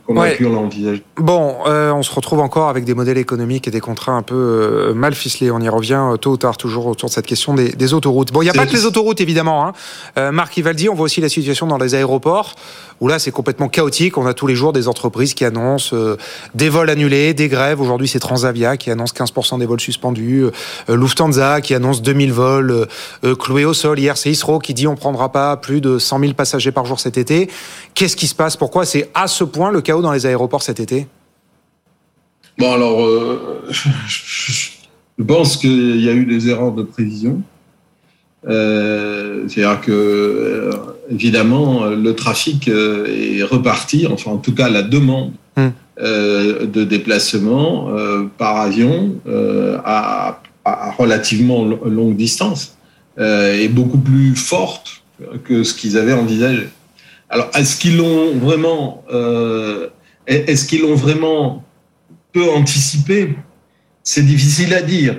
qu'on a pu l'envisager. Bon, euh, on se retrouve encore avec des modèles économiques et des contrats un peu euh, mal ficelés. On y revient euh, tôt ou tard, toujours autour de cette question des, des autoroutes. Bon, il n'y a pas que les autoroutes, évidemment. Hein. Euh, Marc Ivaldi, on voit aussi la situation dans les aéroports, où là, c'est complètement chaotique. On a tous les jours des entreprises qui annoncent des vols annulés, des grèves. Aujourd'hui, c'est Transavia qui annonce 15% des vols suspendus, Lufthansa qui annonce 2000 vols cloués au sol. Hier, c'est Isro qui dit on prendra pas plus de 100 000 passagers par jour cet été. Qu'est-ce qui se passe? Pourquoi c'est à ce point le chaos dans les aéroports cet été? Bon, alors, euh, je pense qu'il y a eu des erreurs de prévision. Euh, c'est-à-dire que, euh, évidemment, le trafic est reparti, enfin, en tout cas, la demande hmm. de déplacement par avion à, à, relativement longue distance est beaucoup plus forte que ce qu'ils avaient envisagé. Alors, est-ce qu'ils l'ont vraiment, euh, est-ce qu'ils l'ont vraiment peu anticipé? C'est difficile à dire.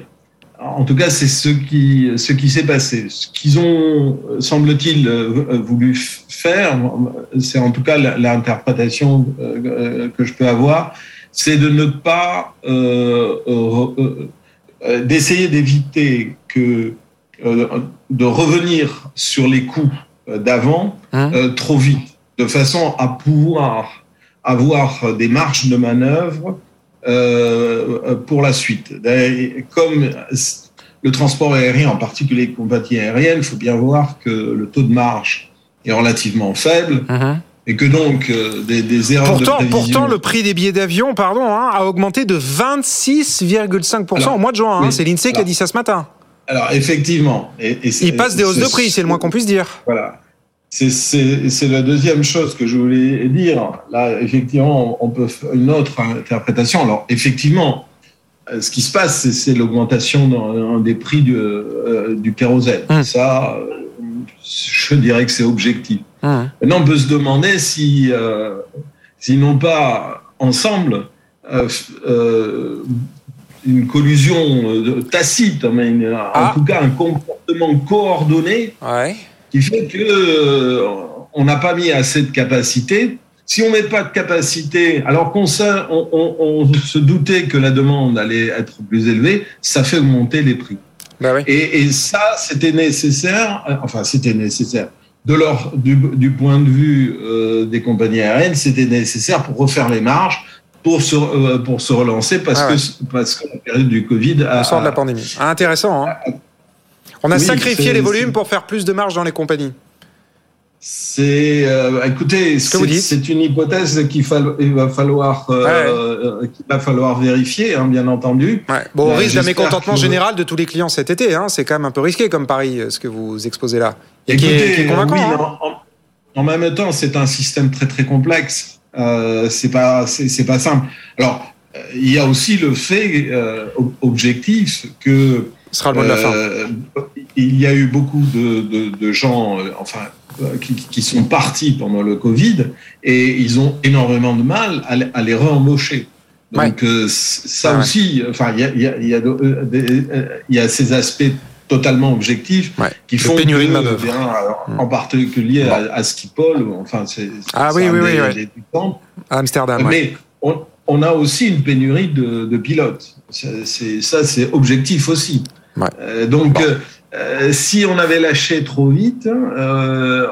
En tout cas, c'est ce qui, s'est passé. Ce qu'ils ont, semble-t-il, euh, voulu faire, c'est en tout cas l'interprétation euh, que je peux avoir, c'est de ne pas, d'essayer d'éviter que, de revenir sur les coûts d'avant hein euh, trop vite, de façon à pouvoir avoir des marges de manœuvre euh, pour la suite. Comme le transport aérien, en particulier les compagnies aériennes, il faut bien voir que le taux de marge est relativement faible. Uh-huh. Et que donc des, des, erreurs pourtant, de prévision... Pourtant, le prix des billets d'avion, pardon, hein, a augmenté de 26,5% au mois de juin. Hein. c'est l'Insee qui a dit ça ce matin. Alors effectivement, et, il passe des hausses de prix, c'est le moins qu'on puisse dire. Voilà. C'est la deuxième chose que je voulais dire. Là, effectivement, on peut faire une autre interprétation. Alors, effectivement, ce qui se passe, c'est l'augmentation des prix du, euh, du kérosène. Hum. Ça, je dirais que c'est objectif. Hum. Maintenant, on peut se demander si, euh, s'ils n'ont pas ensemble euh, une collusion euh, tacite, mais en ah. tout cas un comportement coordonné qui fait que euh, on n'a pas mis assez de capacité. Si on met pas de capacité, alors qu'on on, on, se doutait que la demande allait être plus élevée, ça fait augmenter les prix. Bah et, et, ça, c'était nécessaire. Euh, enfin, c'était nécessaire. De leur, du, du point de vue des compagnies aériennes, c'était nécessaire pour refaire les marges, pour se, euh, pour se relancer parce, ah que, parce que la période du Covid a. On sort de la pandémie. Ah, intéressant. Hein. On a sacrifié les volumes pour faire plus de marge dans les compagnies. c'est, euh, écoutez, c'est une hypothèse qu'il va falloir, euh, qu'il va falloir vérifier, hein, bien entendu. Bon, on risque d'un mécontentement général de tous les clients cet été. Hein. C'est quand même un peu risqué comme pari, ce que vous exposez là. Et qui est, convaincant. Oui, hein. en, même temps, c'est un système très très complexe. Euh, c'est pas, c'est pas simple. Alors, il y a aussi le fait objectif que. Ce sera le mot de la fin. Il y a eu beaucoup de, de, de gens, enfin euh, qui, sont partis pendant le Covid et ils ont énormément de mal à, les réembaucher. Donc euh, ça aussi, enfin, il y a, y, a, y, a euh, y a, ces aspects totalement objectifs qui font que, mm. en particulier à, à, Schiphol, enfin c'est ah oui oui oui, à Amsterdam. Mais on, on, a aussi une pénurie de, de pilotes. C'est ça, c'est objectif aussi. donc euh, si on avait lâché trop vite, euh,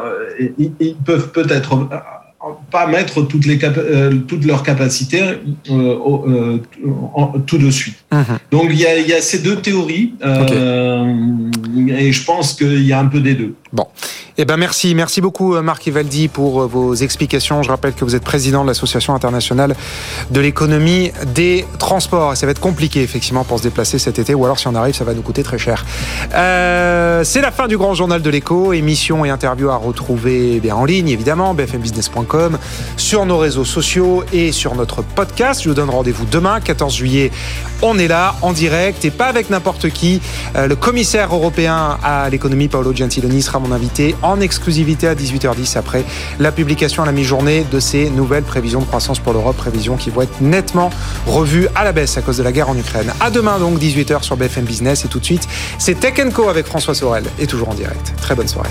ils, peuvent peut-être pas mettre toutes, les euh, toutes leurs capacités euh, tout de suite. Mhm. Donc il y, a, il y, a, ces deux théories et je pense qu'il y a un peu des deux. Bon. Eh ben merci, merci beaucoup euh, Marc Ivaldi pour euh, vos explications. Je rappelle que vous êtes président de l'Association internationale de l'économie des transports. Ça va être compliqué effectivement pour se déplacer cet été, ou alors si on arrive, ça va nous coûter très cher. Euh, c'est la fin du grand journal de l'écho, émission et interview à retrouver eh bien en ligne évidemment, bfmbusiness.com, sur nos réseaux sociaux et sur notre podcast. Je vous donne rendez-vous demain, 14 juillet. On est là en direct et pas avec n'importe qui. le commissaire européen à l'économie Paolo Gentiloni sera mon invité en exclusivité à 18h10 après la publication à la mi-journée de ces nouvelles prévisions de croissance pour l'Europe, prévisions qui vont être nettement revues à la baisse à cause de la guerre en Ukraine. À demain donc 18h sur BFM Business et tout de suite c'est Tech Co avec François Sorel et toujours en direct. Très bonne soirée.